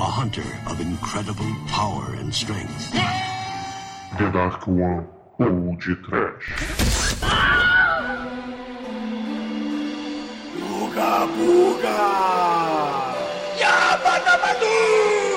a hunter of incredible power and strength. The Dark One ou de Trash. Buga Buga! Yabadabadu!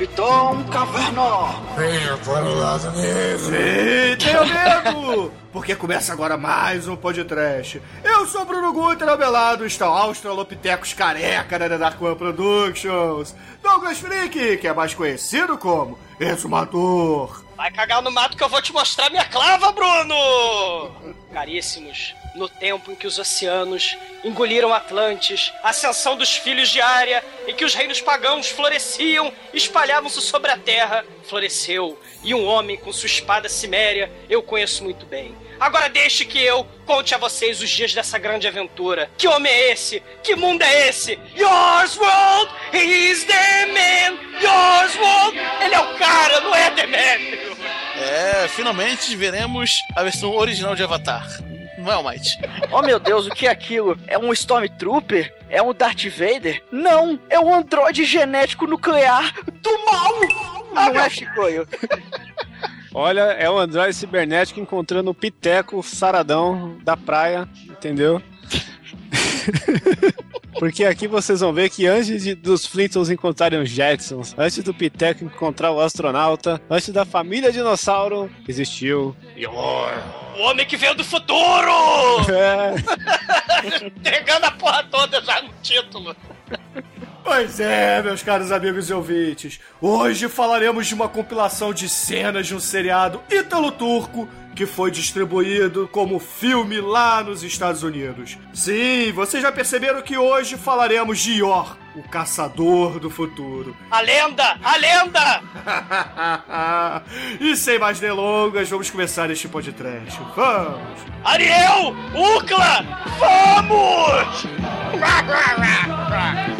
Capitão Caverna! Venha para o lado negro. Tenha medo! Porque começa agora mais um podcast. Eu sou Bruno Guter, ao meu lado está o Australopithecus Careca da Dark One Productions. Douglas Freak, que é mais conhecido como Exumador. Vai cagar no mato que eu vou te mostrar minha clava, Bruno! Caríssimos, no tempo em que os oceanos engoliram Atlantes, a ascensão dos filhos de Área, em que os reinos pagãos floresciam espalhavam-se sobre a terra, floresceu, e um homem com sua espada ciméria eu conheço muito bem. Agora deixe que eu conte a vocês os dias dessa grande aventura. Que homem é esse? Que mundo é esse? Yours world, is the man. Yours world, ele é o cara, não é the man. É, finalmente veremos a versão original de Avatar. Não é o Might. Oh meu Deus, o que é aquilo? É um Stormtrooper? É um Darth Vader? Não! É um androide genético nuclear do mal! Não é, Chicoio? Olha, é o Android cibernético encontrando o Piteco Saradão da praia, entendeu? Porque aqui vocês vão ver que antes de, dos Flintstones encontrarem os Jetsons, antes do Piteco encontrar o astronauta, antes da família dinossauro, existiu Yor. O homem que veio do futuro! É. Entregando a porra toda já no título. Pois é, meus caros amigos e ouvintes. Hoje falaremos de uma compilação de cenas de um seriado ítalo-turco que foi distribuído como filme lá nos Estados Unidos. Sim, vocês já perceberam que hoje falaremos de Yor, o caçador do futuro. A lenda! A lenda! e sem mais delongas, vamos começar este podcast. Vamos! Ariel! Ucla! Vamos!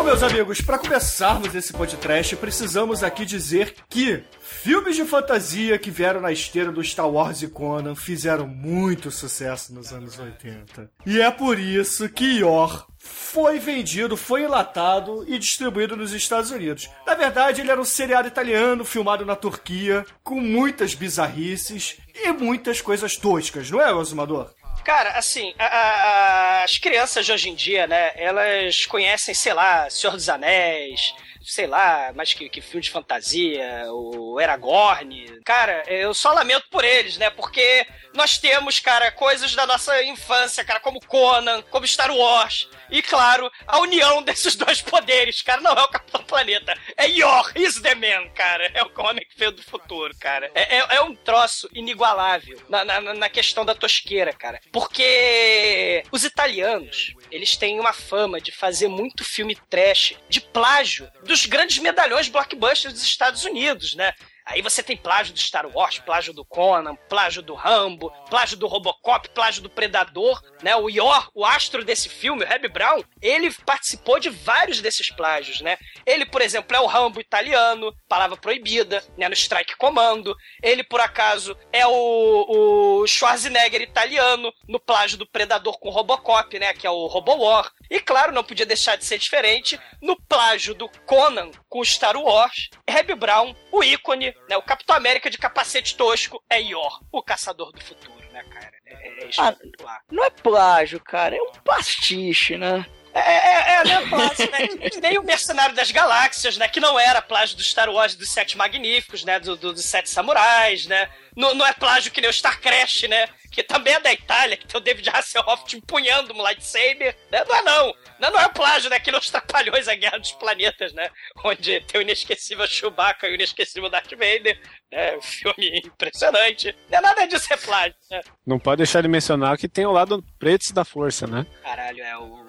Bom, meus amigos, para começarmos esse podcast, precisamos aqui dizer que filmes de fantasia que vieram na esteira do Star Wars e Conan fizeram muito sucesso nos anos 80. E é por isso que Yor foi vendido, foi enlatado e distribuído nos Estados Unidos. Na verdade, ele era um seriado italiano filmado na Turquia, com muitas bizarrices e muitas coisas toscas, não é, Osumador? Cara, assim, a- a- as crianças de hoje em dia, né, elas conhecem, sei lá, Senhor dos Anéis, sei lá, mais que, que filme de fantasia, o Aragorn. Cara, eu só lamento por eles, né, porque nós temos, cara, coisas da nossa infância, cara, como Conan, como Star Wars, e claro, a união desses dois poderes, cara, não é o Capitão Planeta, é Yor, is the man, cara, é o homem que veio do futuro, cara. É, é, é um troço inigualável na, na, na questão da tosqueira, cara, porque os italianos, eles têm uma fama de fazer muito filme trash, de plágio dos grandes medalhões blockbusters dos Estados Unidos, né? Aí você tem plágio do Star Wars, plágio do Conan, plágio do Rambo, plágio do Robocop, plágio do Predador, né? O Yor, o astro desse filme, o Reb Brown, ele participou de vários desses plágios, né? Ele, por exemplo, é o Rambo italiano, palavra proibida, né? No Strike Commando. Ele, por acaso, é o, o Schwarzenegger italiano, no plágio do Predador com o Robocop, né? Que é o Robo War. E, claro, não podia deixar de ser diferente, no plágio do Conan com o Star Wars, Reb Brown, o ícone, né? O Capitão América de capacete tosco é Yor, o caçador do futuro, né, cara? É, é espetacular. Não é plágio, cara, é um pastiche, né? É, é, é, né, plágio, né? Nem o Mercenário das Galáxias, né? Que não era plágio do Star Wars dos Sete Magníficos, né? Do, do- dos Sete Samurais, né? Não, não é plágio que nem o Star Crash, né? Que também é da Itália, que tem o David Hasselhoff te empunhando um lightsaber, né? Não é não. Não, não é plágio, né? Que nem os Trapalhões, a Guerra dos Planetas, né? Onde tem o inesquecível Chewbacca e o inesquecível Darth Vader, né? Um filme impressionante. Não é nada disso é plágio, né? Não pode deixar de mencionar que tem o lado preto da força, né? Caralho, é o.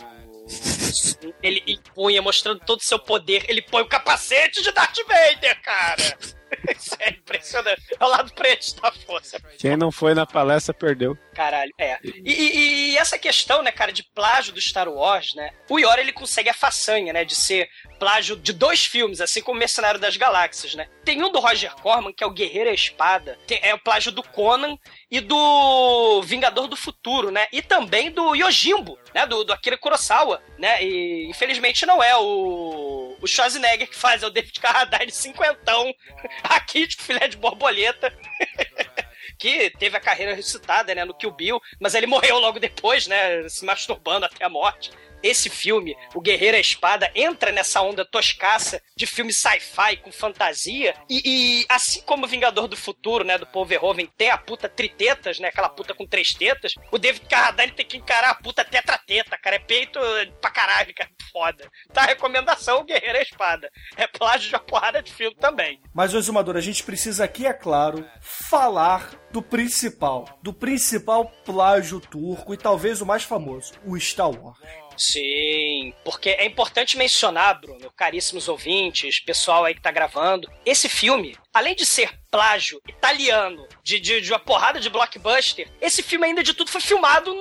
Ele impunha, mostrando todo o seu poder. Ele põe o capacete de Darth Vader, cara! Isso é impressionante. É o lado preto da força. Quem não foi na palestra perdeu. Caralho, é. E, e- e essa questão, né, cara, de plágio do Star Wars, né? O Iora, ele consegue a façanha, né, de ser plágio de dois filmes, assim como Mercenário das Galáxias, né? Tem um do Roger Corman, que é o Guerreiro e a Espada, tem- é o plágio do Conan e do Vingador do Futuro, né? E também do Yojimbo, né, do, do Akira Kurosawa, né? E infelizmente não é o, o Schwarzenegger que faz, é o David Carradine cinquentão, aqui de filé de borboleta. que teve a carreira ressuscitada, né, no Kill Bill, mas ele morreu logo depois, né, se masturbando até a morte. Esse filme, O Guerreiro a Espada, entra nessa onda toscaça de filme sci-fi com fantasia. E, e assim como o Vingador do Futuro, né, do Paul Verhoeven, tem a puta tritetas, né, aquela puta com três tetas, o David Carradine tem que encarar a puta tetrateta, cara. É peito pra caralho, cara. Foda. Tá recomendação, O Guerreiro a Espada. É plágio de uma porrada de filme também. Mas, Exumador, a gente precisa aqui, é claro, falar do principal. Do principal plágio turco e talvez o mais famoso, o Star Wars. Sim, porque é importante mencionar, Bruno, caríssimos ouvintes, pessoal aí que tá gravando, esse filme, além de ser plágio italiano de, de, de uma porrada de blockbuster, esse filme, ainda de tudo, foi filmado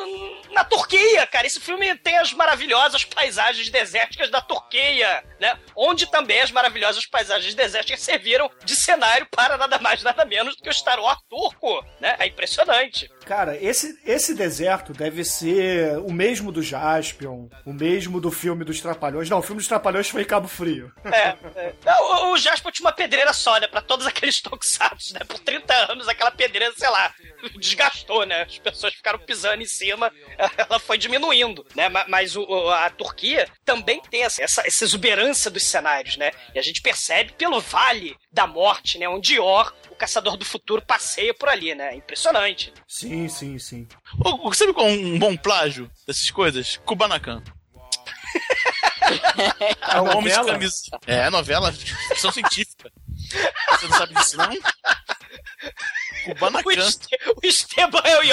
na Turquia, cara. Esse filme tem as maravilhosas paisagens desérticas da Turquia, né? Onde também as maravilhosas paisagens desérticas serviram de cenário para nada mais, nada menos do que o Star Wars turco, né? É impressionante. Cara, esse, esse deserto deve ser o mesmo do Jaspion, o mesmo do filme dos Trapalhões. Não, o filme dos Trapalhões foi em Cabo Frio. É, é. O, o Jasper tinha uma pedreira só, né? Pra todos aqueles toxados, né? Por 30 anos, aquela pedreira, sei lá, desgastou, né? As pessoas ficaram pisando em cima, ela foi diminuindo, né? Ma- Mas o- o- a Turquia também tem essa, essa, essa exuberância dos cenários, né? E a gente percebe pelo Vale da Morte, né? Onde Ior, o Caçador do Futuro, passeia por ali, né? Impressionante. Sim, sim, sim. Ô, ô, Sabe qual é um bom plágio dessas coisas? Kubanacan. É uma Homem de novela? camisa. É, novela, ficção científica. Você não sabe disso, não? O, Kubanacan. Este, o Esteban é o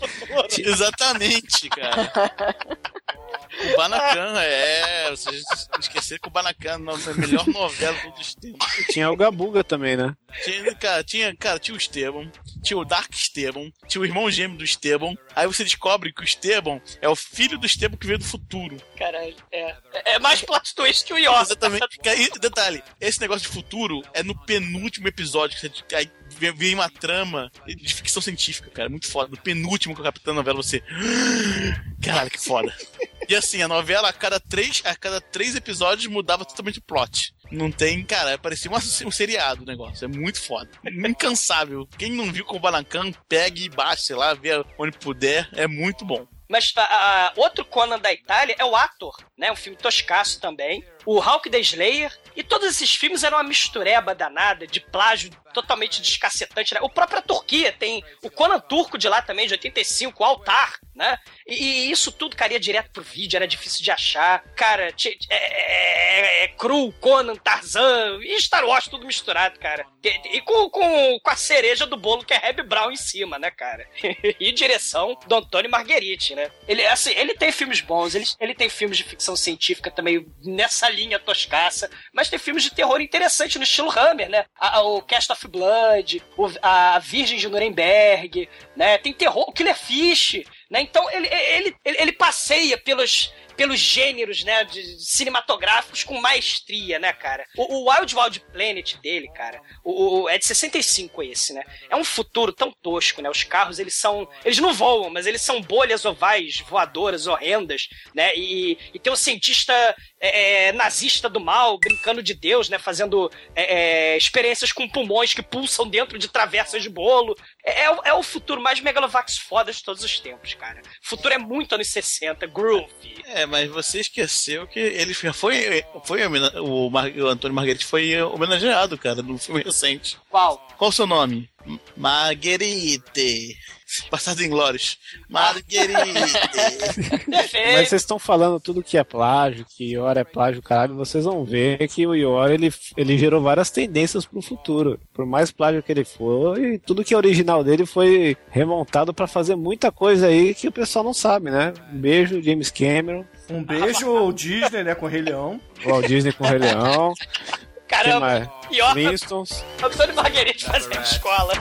do futuro. Exatamente, cara. Kubanacan, é. Vocês esqueceram que o Kubanacan é a melhor novela de todos os tempos. Tinha o Gabuga também, né? Tinha, cara, tinha, cara, tinha o Esteban, tinha o Dark Esteban, tinha o irmão gêmeo do Esteban. Aí você descobre que o Esteban é o filho do Esteban que veio do futuro. Caralho, é. É mais plot twist que o Ior. Exatamente. E detalhe, esse negócio de futuro é no penúltimo episódio. Que você, aí vem- uma trama de ficção científica, cara. Muito foda. No penúltimo eu captando a novela, você. Caralho, que foda. E assim, a novela, a cada três, a cada três episódios, mudava totalmente o plot. Não tem, cara, parecia uma- um seriado o negócio. É muito foda. Incansável. Quem não viu com o Banacan, pegue e baixe, sei lá, vê onde puder. É muito bom. Mas a- a- outro Conan da Itália é o Ator, né? Um filme toscaço também. O Hulk the Slayer. E todos esses filmes eram uma mistureba danada de plágio totalmente descacetante, né? O próprio a Turquia tem o Conan turco de lá também, de 85, o Altar, né? E, e isso tudo caía direto pro vídeo, era difícil de achar. Cara, ti- é, é- é cru, Conan, Tarzan e Star Wars tudo misturado, cara. E, e com, com, com a cereja do bolo que é Hebe Brown em cima, né, cara? e direção do Antônio Margheriti, né? Ele, assim, ele tem filmes bons, ele, ele tem filmes de ficção científica também nessa linha toscaça, mas tem filmes de terror interessante no estilo Hammer, né? A- a- o Cast of Blood, o- a Virgem de Nuremberg, né? Tem terror, o Killer Fish, né? Então ele, ele, ele, ele passeia pelos pelos gêneros, né, de, cinematográficos com maestria, né, cara? O, o Wild Wild Planet dele, cara, o, o- é de 65 esse, né? É um futuro tão tosco, né? Os carros, eles são... Eles não voam, mas eles são bolhas ovais, voadoras, horrendas, né? E, e tem um cientista é, é, nazista do mal, brincando de Deus, né? Fazendo é, é, experiências com pulmões que pulsam dentro de travessas de bolo. É, é o- é futuro mais megalovax foda de todos os tempos, cara. O futuro é muito anos 60, groovy. É, mas você esqueceu que ele foi. foi o, Mar- o Antônio Margheriti foi homenageado, cara, no filme recente. Qual? Qual o seu nome? Marguerite. Passado em Glórios. Marguerite. Mas vocês estão falando tudo que é plágio, que Ior é plágio, caralho, vocês vão ver que o Ior, ele, ele gerou várias tendências pro futuro. Por mais plágio que ele for, e tudo que é original dele foi remontado pra fazer muita coisa aí que o pessoal não sabe, né? Um beijo, James Cameron, Um beijo, o Disney, né, com o Rei Leão. Walt Disney com o Rei Leão. Caramba, pior Flintstones. Antônio Marguerite fazendo escola.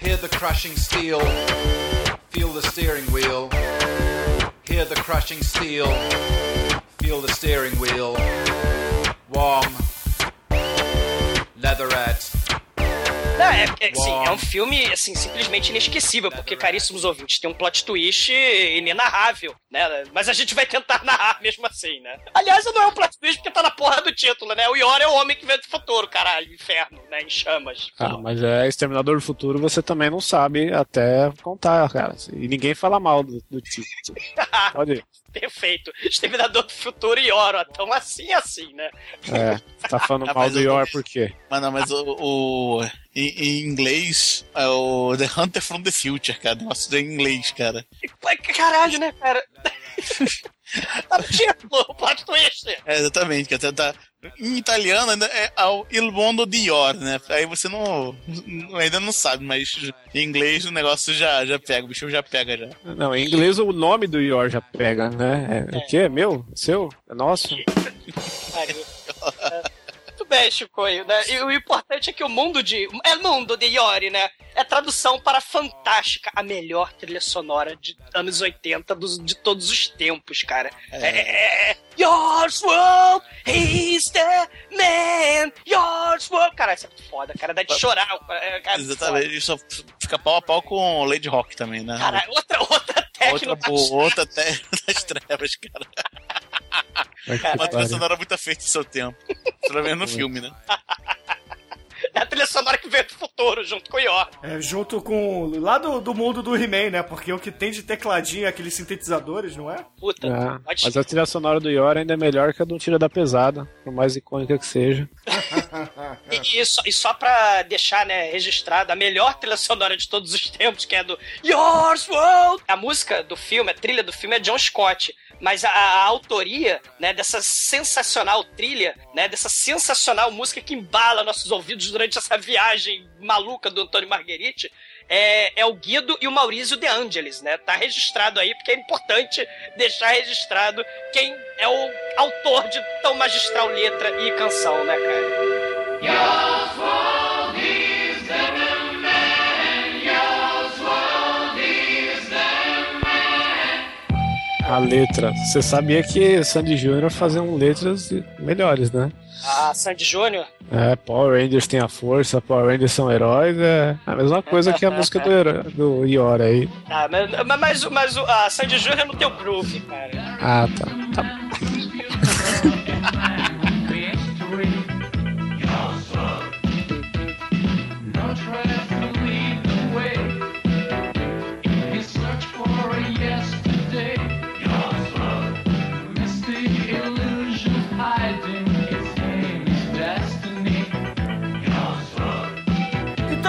Hear the crushing steel, feel the steering wheel. Hear the crushing steel, feel the steering wheel. Warm, leatherette. Não, é, é, assim, é um filme, assim, simplesmente inesquecível, porque, caríssimos ouvintes, tem um plot twist inenarrável, né? Mas a gente vai tentar narrar mesmo assim, né? Aliás, não é um plot twist porque tá na porra do título, né? O Yor é o homem que vem do futuro, caralho, inferno, né? Em chamas. Ah, mas é Exterminador do Futuro, você também não sabe até contar, cara. E ninguém fala mal do, do título. Pode ir. Perfeito. Exterminador do futuro e Oro. Então, assim, assim, né? É, tá falando Ah, mal do Yor por quê? Mas não, mas o. o- em, em inglês, é o The Hunter from the Future, cara. Nossa, é em inglês, cara. Caralho, né, cara? título, o plot twist. É, exatamente, cara. Tá, em italiano ainda é ao Il Mondo di Yor, né? Aí você não, ainda não sabe, mas em inglês o negócio já, já pega, o bicho já pega já. Não, em inglês o nome do Yor já pega, né? É, O quê? Meu? Seu? É nosso? É. Bem, Chicoio, né? E o importante é que o mundo de. É mundo de Yori, né? É tradução para fantástica, a melhor trilha sonora de anos 80 dos, de todos os tempos, cara. É. é, é Yours world, he's the man, yours world. Cara, isso é muito foda, cara. Dá de chorar. é, cara, Exatamente, só fica pau a pau com Lady Rock também, né? Cara, outra, outra outra outra terra das trevas, cara. Que Uma trilha sonora muito feita em seu tempo. Pelo menos no filme, né? É a trilha sonora que veio do futuro, junto com o Yor. É, junto com. lá do, do mundo do He-Man, né? Porque o que tem de tecladinho é aqueles sintetizadores, não é? Puta, É, pode mas a trilha sonora do Yor ainda é melhor que a do Tira da Pesada, por mais icônica que seja. E, e só, e só pra deixar, né, registrado, a melhor trilha sonora de todos os tempos, que é do Yours World. A música do filme, a trilha do filme é John Scott. Mas a, a autoria, né, dessa sensacional trilha, né, dessa sensacional música que embala nossos ouvidos durante essa viagem maluca do Antônio Margheriti, é, é o Guido e o Maurício De Angelis, né? Tá registrado aí, porque é importante deixar registrado quem é o autor de tão magistral letra e canção, né, cara? A letra. Você sabia que Sandy Júnior faziam letras melhores, né? Ah, Sandy Júnior? É, Power Rangers tem a força, Power Rangers são heróis, é a mesma coisa que a música do, heró- do Yor aí. Ah, mas, mas, mas, a Sandy Júnior não tem o groove, cara. Ah, tá. tá.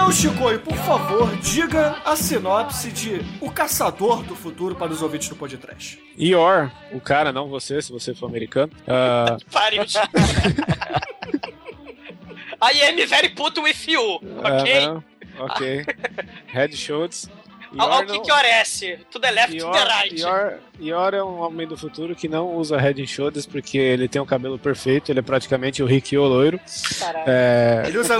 Então, Chicoio, por favor, diga a sinopse de O Caçador do Futuro para os ouvintes do podcast. Yor, o cara, não você, se você for americano. ah, Pariu. I am very put with you, ok? é, não, ok. Head Shoulders. Ao, que não- que orece? To the left, to Yor, the right. Yor, Yor é um homem do futuro que não usa head and shoulders porque ele tem um cabelo perfeito, ele é praticamente o Rikyo loiro. É, Ele, usa,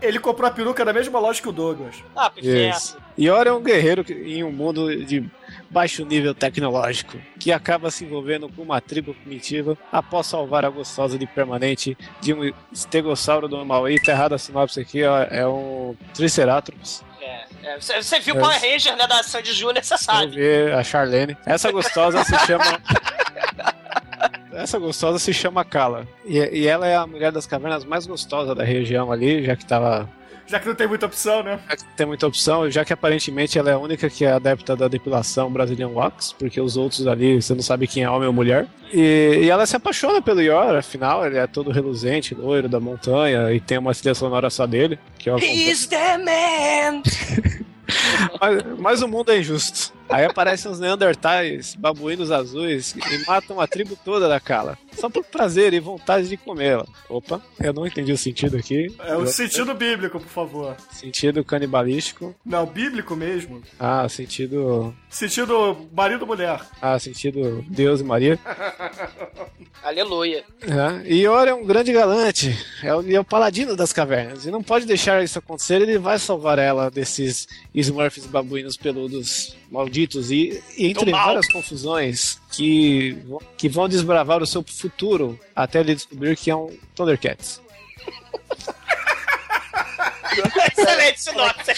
ele comprou a peruca da mesma loja que o Douglas. Ah, inferno. Isso. Yor é um guerreiro que- em um mundo de baixo nível tecnológico que acaba se envolvendo com uma tribo primitiva após salvar a gostosa de permanente de um estegossauro do mal. E tá errada a sinopse aqui, ó, é um Triceratops. É, é, Você você viu É. Power Ranger, né, da Sandy Júnior, você sabe. ver a Charlene. Essa gostosa se chama. Essa gostosa se chama Kala. E, e ela é a mulher das cavernas mais gostosa da região ali, já que tava. Já que não tem muita opção, né? já que Tem muita opção, já que aparentemente ela é a única que é adepta da depilação Brazilian Wax, porque os outros ali você não sabe quem é homem ou mulher. E, e ela se apaixona pelo Yor, afinal, ele é todo reluzente, loiro da montanha, e tem uma trilha sonora só dele, que é He's the man! Mas, mas o mundo é injusto. Aí aparecem uns Neandertais, babuínos azuis, e matam a tribo toda da Kala. só por prazer e vontade de comê-la. Opa, eu não entendi o sentido aqui. É o sentido bíblico, por favor. Sentido canibalístico. Não, bíblico mesmo. Ah, sentido. Sentido marido-mulher. Ah, sentido Deus e Maria. Aleluia. É, e Ora é um grande galante, é o, é o paladino das cavernas, e não pode deixar isso acontecer, ele vai salvar ela desses Smurfs babuínos peludos malditos, e, e entre mal. várias confusões que, vão- que vão desbravar o seu futuro até ele descobrir que é um Thundercats. Excelente sinopse.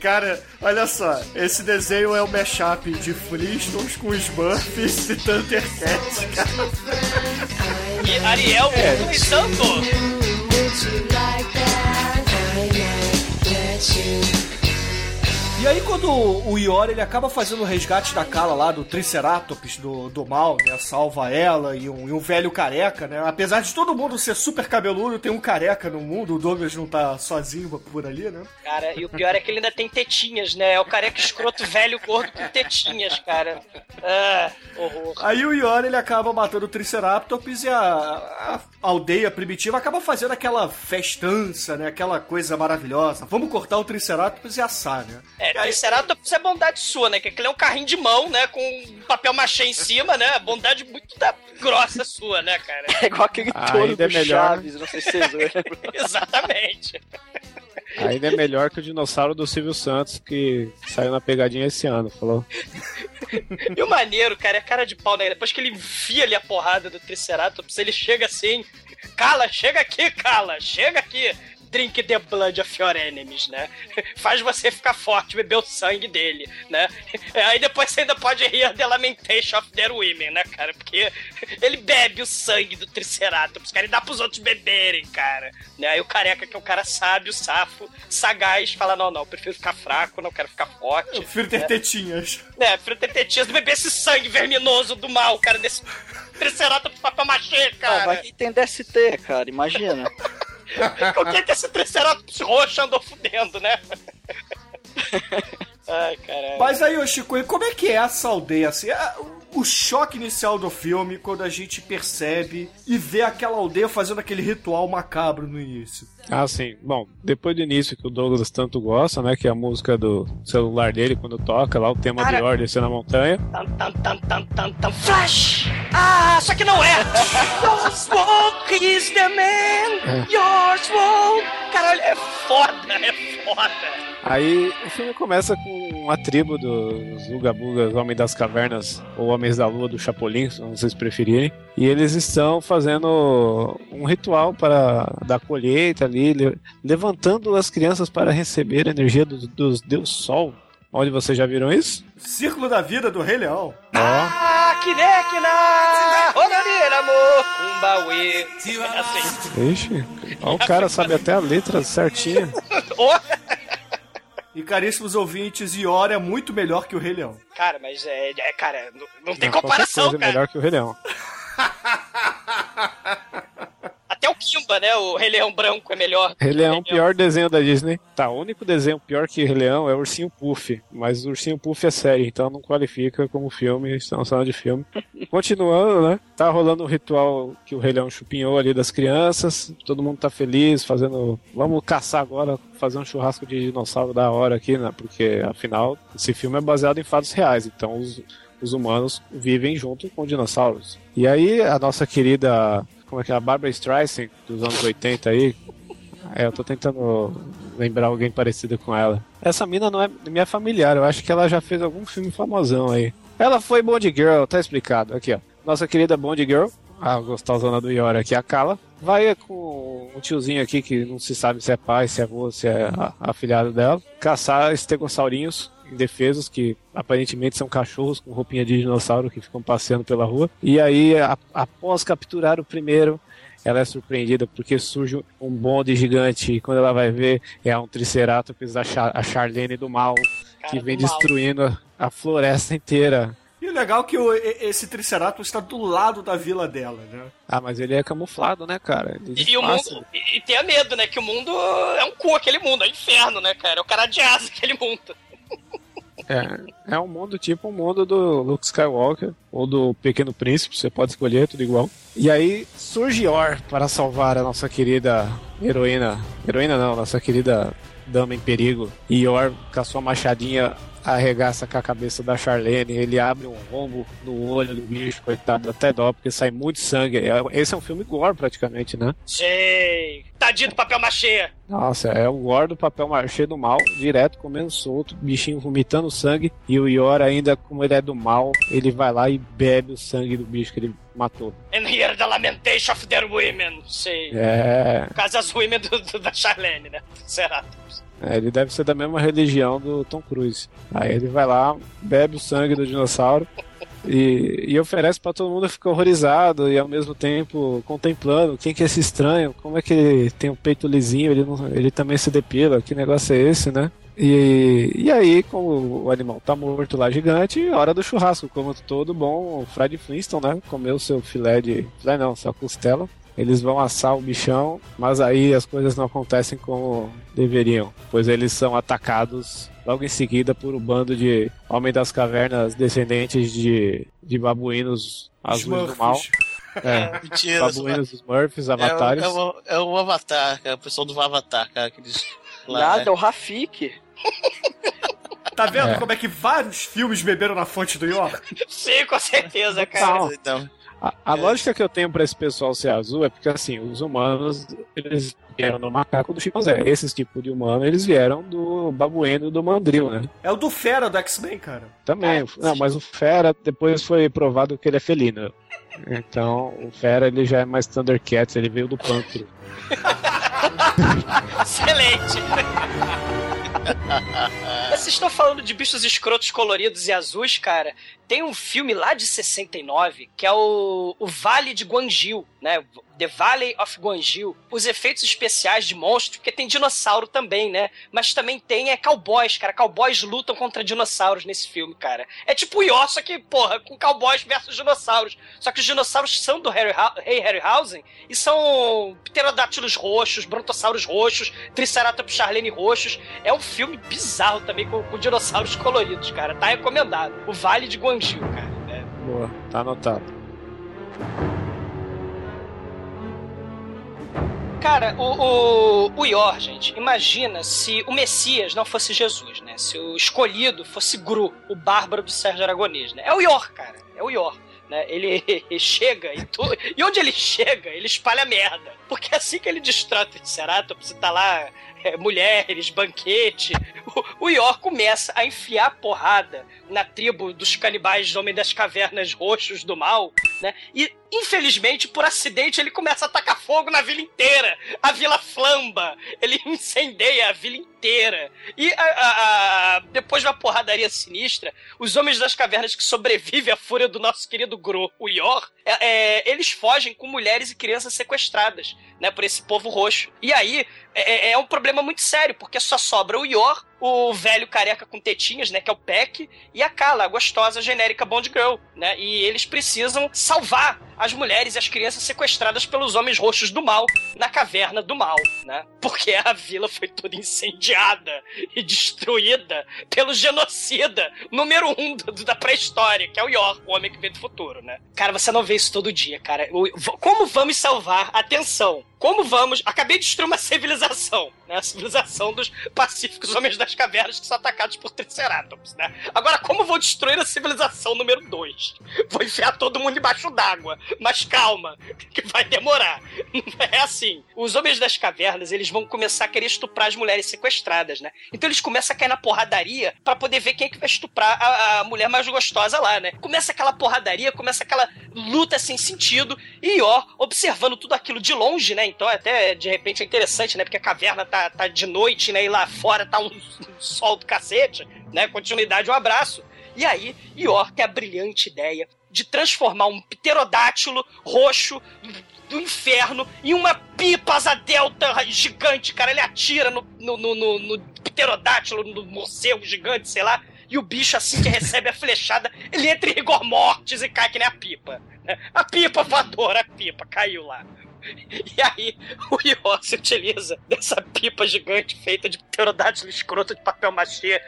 Cara, olha só, esse desenho é o mashup de Flintstones com Smurfs e Thundercats, cara. E Ariel É. é. E aí quando o Iori ele acaba fazendo o resgate da Kala lá do Triceratops do, do mal, né? Salva ela e um, e um velho careca, né? Apesar de todo mundo ser super cabeludo, tem um careca no mundo, o Douglas não tá sozinho por ali, né? Cara, e o pior é que ele ainda tem tetinhas, né? É o careca escroto velho gordo com tetinhas, cara. Ah, horror. Aí o Iori ele acaba matando o Triceratops e a, a aldeia primitiva acaba fazendo aquela festança, né? Aquela coisa maravilhosa. Vamos cortar o Triceratops e assar, né? É, Triceratops é bondade sua, né? Que aquele é um carrinho de mão, né? Com papel machê em cima, né? Bondade muito da grossa sua, né, cara? É igual aquele Ah, touro é do melhor, Chaves, não sei se vocês lembram. Exatamente. Ainda é melhor que o dinossauro do Silvio Santos que saiu na pegadinha esse ano, falou. E o maneiro, cara, é cara de pau, né? Depois que ele enfia ali a porrada do Triceratops, ele chega assim. Cala, chega aqui, cala, chega aqui. Drink the blood of your enemies, né? Faz você ficar forte, beber o sangue dele, né? Aí depois você ainda pode rir the lamentation of their women, né, cara? Porque ele bebe o sangue do Triceratops, cara, e dá pros outros beberem, cara. Né? Aí o careca, que é um cara sábio, safo, sagaz, fala: não, não, eu prefiro ficar fraco, não quero ficar forte. Eu prefiro ter tetinhas. É, prefiro ter tetinhas do beber esse sangue verminoso do mal, cara, desse Triceratops papel machê, Não, cara. vai que tem DST, cara, imagina. Qualquer que esse Triceratops roxo andou fudendo, né? Ai, caralho. Mas aí, ô Chico, e como é que é essa aldeia assim? É, O choque inicial do filme, quando a gente percebe e vê aquela aldeia fazendo aquele ritual macabro no início. Ah, sim. Bom, depois do início que o Douglas tanto gosta, né? Que é a música do celular dele quando toca lá, o tema Cara. de Or descer na montanha. Tan, tan, tan, tan, tan, tan, flash! Ah, só que não é! Your smoke is the man! Your smoke! Caralho, é foda, é foda! Aí o filme começa com uma tribo dos Ugabugas, Homens das Cavernas, ou Homens da Lua do Chapolin, se vocês preferirem. E eles estão fazendo um ritual para da colheita ali, le- levantando as crianças para receber a energia dos, dos Deus Sol. Onde vocês já viram isso? Círculo da vida do Rei Leão. Ó, Ah, que na Ronaria, amor! Kumbawe! É assim. Ixi, ó, o cara sabe até a letra certinha. E caríssimos ouvintes, Iora é muito melhor que o Rei Leão. Cara, mas é, é, cara, não, não tem Não, comparação, coisa é cara. melhor que o Rei Leão. O Kimba, né? O Rei Leão branco é melhor. Rei Leão, pior desenho da Disney. Tá, o único desenho pior que Rei Leão é o Ursinho Puff. Mas o Ursinho Puff é série, então não qualifica como filme, estamos falando de filme. Continuando, né? Tá rolando um ritual que o Rei Leão chupinhou ali das crianças. Todo mundo tá feliz, fazendo. Vamos caçar agora, fazer um churrasco de dinossauro da hora aqui, né? Porque afinal, esse filme é baseado em fatos reais. Então os, os humanos vivem junto com dinossauros. E aí, a nossa querida. Como é que é? A Barbara Streisand, dos anos 80 aí, é, eu tô tentando lembrar alguém parecido com ela. Essa mina não é minha familiar, eu acho que ela já fez algum filme famosão aí. Ela foi Bond Girl, tá explicado. Aqui, ó. Nossa querida Bond Girl, a gostosona do Iora aqui, a Kala, vai com um tiozinho aqui que não se sabe se é pai, se é avô, se é afilhado dela, caçar estegossaurinhos indefesos que aparentemente são cachorros com roupinha de dinossauro que ficam passeando pela rua. E aí, a- após capturar o primeiro, ela é surpreendida porque surge um bonde gigante e quando ela vai ver é um triceratops, a, Char a Charlene do mal, que vem destruindo a, a floresta inteira. E o legal é que o- esse Triceratops está do lado da vila dela, né? Ah, mas ele é camuflado, né, cara? Ele E, o mundo. E, e tenha medo, né? Que o mundo é um cu aquele mundo, é um inferno, né, cara? É o cara de asa aquele mundo. É, é um mundo tipo o mundo do Luke Skywalker ou do Pequeno Príncipe, você pode escolher, tudo igual. E aí surge Or para salvar a nossa querida heroína. Heroína não, nossa querida dama em perigo. E Or, com a sua machadinha, arregaça com a cabeça da Charlene. Ele abre um rombo no olho do bicho, coitado, até dó, porque sai muito sangue. É- Esse é um filme gore, praticamente, né? Sei. Tadinho do papel machê. Nossa, é o War do papel machê do mal, direto comendo solto, bichinho vomitando sangue, e o Yor ainda, como ele é do mal, ele vai lá e bebe o sangue do bicho que ele matou. And hear the lamentation of their women. Sei. É, das women do, do- da Charlene, né? Será? É, ele deve ser da mesma religião do Tom Cruise. Aí ele vai lá, bebe o sangue do dinossauro e, e oferece pra todo mundo ficar horrorizado e ao mesmo tempo contemplando quem que é esse estranho, como é que ele tem um peito lisinho, ele, não- ele também se depila, que negócio é esse, né? E, e aí, como o animal tá morto lá gigante, hora do churrasco, como todo bom Fred Flintstone, né? Comeu seu filé de. filé não, sua costela. Eles vão assar o bichão, mas aí as coisas não acontecem como deveriam, pois eles são atacados logo em seguida por um bando de Homem das Cavernas descendentes de, de babuínos azuis do mal. É, Mentira. babuínos Smurfs, É o, avatares. é, o, é o Avatar, cara, o pessoal do Avatar, cara, que eles. lá, Nada, né? é o Rafik. Tá vendo É. como é que vários filmes beberam na fonte do York? Sim, com certeza, cara. Então, A, a lógica que eu tenho pra esse pessoal ser azul é porque, assim, os humanos, eles vieram do macaco do chimpanzé. Esses tipos de humano, eles vieram do babuíno e do mandril, né? É o do Fera do X-Men, cara. Também. Não, mas o fera, depois foi provado que ele é felino. Então, o fera, ele já é mais Thundercats, ele veio do pântano. Excelente. Vocês estão falando de bichos escrotos coloridos e azuis, cara. Tem um filme lá de 69 que é o, o Vale de Guangiu, né? The Valley of Guangiu. Os efeitos especiais de monstros, porque tem dinossauro também, né? Mas também tem é cowboys, cara. Cowboys lutam contra dinossauros nesse filme, cara. É tipo Yor, só que, porra, com cowboys versus dinossauros. Só que os dinossauros são do Harry, Ha- Rei Harryhausen e são pterodáctilos roxos, brontossauros roxos, triceratops charlene roxos. É um filme bizarro também com, com dinossauros coloridos, cara. Tá recomendado. O Vale de Cara. É, Boa, tá anotado. Cara, o, o, o Yor, gente, imagina se o Messias não fosse Jesus, né? Se o escolhido fosse Gru, o bárbaro do Sérgio Aragonês, né? É o Yor, cara. É o Yor. Né? Ele chega e tu... E onde ele chega, ele espalha merda. Porque é assim que ele destrói o Triceratops, tá lá é, mulheres, banquete. O, o Yor começa a enfiar porrada na tribo dos canibais do Homem das Cavernas Roxos do Mal, né? E, infelizmente, por acidente, ele começa a tacar fogo na vila inteira. A vila flamba. Ele incendeia a vila inteira. E a- a- a- depois de uma porradaria sinistra, os Homens das Cavernas que sobrevivem à fúria do nosso querido Gro, o Yor, é- é, eles fogem com mulheres e crianças sequestradas, né? Por esse povo roxo. E aí, é, é um problema muito sério, porque só sobra o Yor, o velho careca com tetinhas, né, que é o Peck, e a Kala, a gostosa genérica Bond Girl, né? E eles precisam salvar as mulheres e as crianças sequestradas pelos homens roxos do mal na caverna do mal, né? Porque a vila foi toda incendiada e destruída pelo genocida número um do- da pré-história, que é o Yor, o homem que veio do futuro, né? Cara, você não vê isso todo dia, cara. Como vamos salvar? Atenção! Como vamos? Acabei de destruir uma civilização, né? A civilização dos pacíficos homens das cavernas que são atacados por Triceratops, né? Agora, como vou destruir a civilização número 2? Vou enfiar todo mundo embaixo d'água. Mas calma, que vai demorar. É assim, os homens das cavernas, eles vão começar a querer estuprar as mulheres sequestradas, né? Então eles começam a cair na porradaria pra poder ver quem é que vai estuprar a, a mulher mais gostosa lá, né? Começa aquela porradaria, começa aquela luta sem sentido, e ó, observando tudo aquilo de longe, né? Então até de repente é interessante, né? Porque a caverna tá, tá de noite, né? E lá fora tá um, um sol do cacete, né? Continuidade, um abraço. E aí, Yor tem a brilhante ideia de transformar um pterodátilo roxo do inferno em uma pipa asa delta gigante, cara. Ele atira no, no, no, no, no pterodátilo, no morcego gigante, sei lá. E o bicho, assim que recebe a flechada, ele entra em rigor mortis e cai que nem a pipa. né? A pipa voadora, a pipa, caiu lá. E aí, o Yor se utiliza dessa pipa gigante feita de pterodátilo escroto de papel machê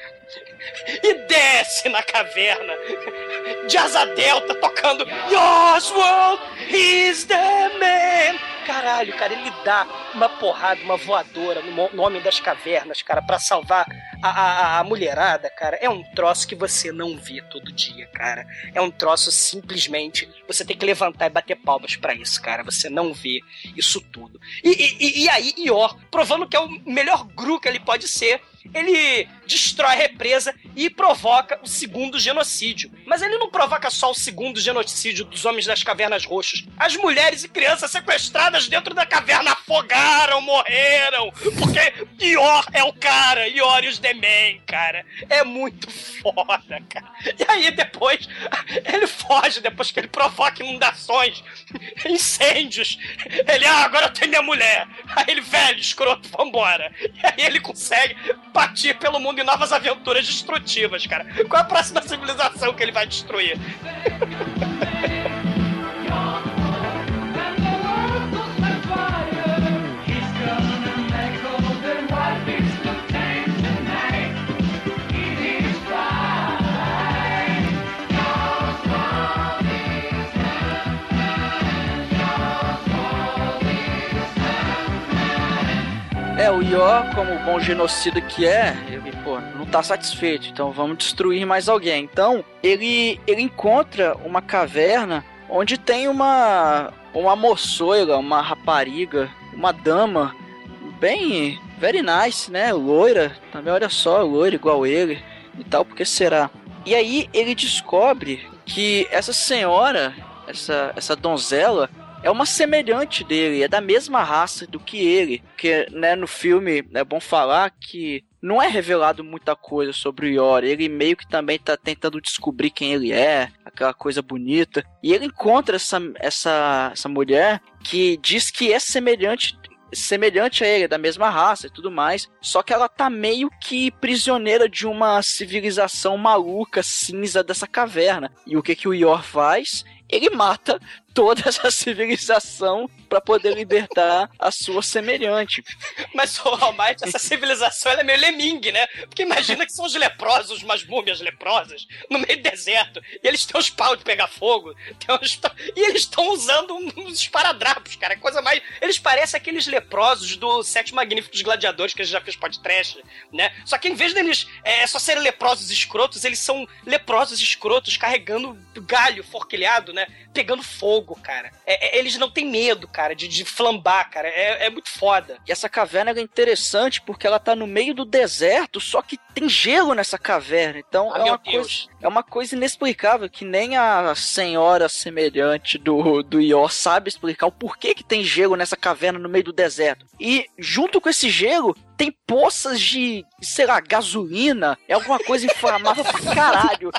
e aparece na caverna de asa delta tocando Yours World is the man. Caralho, cara, ele dá uma porrada, uma voadora no Homem das Cavernas, cara, pra salvar a, a- a mulherada, cara. É um troço que você não vê todo dia, cara. É um troço simplesmente. Você tem que levantar e bater palmas pra isso, cara. Você não vê isso tudo. E, e- e- e aí, Ior, provando que é o melhor Gru que ele pode ser, ele destrói a represa e provoca o segundo genocídio. Mas ele não provoca só o segundo genocídio dos homens das cavernas roxas. As mulheres e crianças sequestradas dentro da caverna afogaram, morreram. Porque Ior é o cara, e os The Man, cara. É muito foda, cara. E aí depois ele foge, depois que ele provoca inundações, incêndios. Ele, ah, agora eu tenho minha mulher. Aí ele, velho, escroto, vambora. E aí ele consegue partir pelo mundo em novas aventuras destrutivas, cara. Qual é a próxima civilização que ele vai destruir? É, o Yor, como bom genocida que é, ele, pô, não tá satisfeito, então vamos destruir mais alguém. Então, ele, ele encontra uma caverna onde tem uma, uma moçoira, uma rapariga, uma dama, bem, very nice, né, loira, também olha só, loira igual ele e tal, porque será? E aí ele descobre que essa senhora, essa, essa donzela, é uma semelhante dele, é da mesma raça do que ele. Porque, né, no filme é bom falar que não é revelado muita coisa sobre o Yori. Ele meio que também tá tentando descobrir quem ele é, aquela coisa bonita. E ele encontra essa, essa, essa mulher que diz que é semelhante semelhante a ele, da mesma raça e tudo mais. Só que ela tá meio que prisioneira de uma civilização maluca, cinza dessa caverna. E o que que o Yor faz? Ele mata toda essa civilização para poder libertar a sua semelhante. Mas, o Almighty, essa civilização ela é meio lemingue, né? Porque imagina que são os leprosos, umas múmias leprosas, no meio do deserto. E eles têm os pau de pegar fogo. uns E eles estão usando uns esparadrapos, cara. Coisa mais. Eles parecem aqueles leprosos do Sete Magníficos Gladiadores que a gente já fez podcast, né? Só que em vez deles é, só serem leprosos escrotos, eles são leprosos escrotos carregando galho forquilhado, né? Pegando fogo, cara. É- é- eles não têm medo, cara, de, de flambar, cara. É, é muito foda. E essa caverna é interessante porque ela tá no meio do deserto, só que tem gelo nessa caverna. Então Ah, é, uma Deus. coisa, é uma coisa inexplicável que nem a senhora semelhante do, do Ior sabe explicar o porquê que tem gelo nessa caverna no meio do deserto. E junto com esse gelo tem poças de, sei lá, gasolina, é alguma coisa inflamável pra caralho.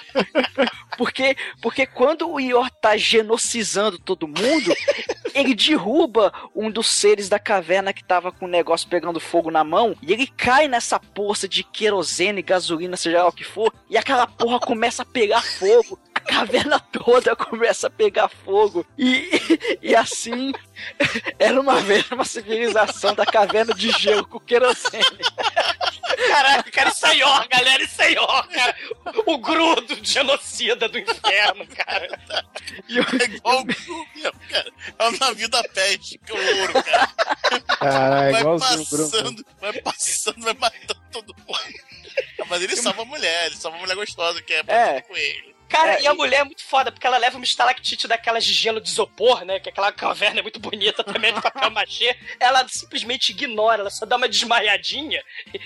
Porque, porque quando o Ior tá genocizando todo mundo, ele derruba um dos seres da caverna que tava com o negócio pegando fogo na mão, e ele cai nessa poça de querosene, gasolina, seja lá o que for, e aquela porra começa a pegar fogo. A caverna toda começa a pegar fogo. E, e assim, era uma vez uma civilização da caverna de gelo com querosene. Caraca, cara, isso aí, ó, galera, isso aí, ó, cara. O grudo genocida do inferno, cara. É igual o Gru mesmo, cara. É o navio da peste, que é ouro, cara. Cara, é vai Bruno. passando, vai passando, vai matando todo mundo. Mas ele salva a mulher, ele salva a mulher gostosa que é, É. com ele. Cara, É, e a mulher é muito foda, porque ela leva uma estalactite daquelas de gelo de isopor, né? Que aquela caverna é muito bonita também, de papel machê. Ela simplesmente ignora, ela só dá uma desmaiadinha.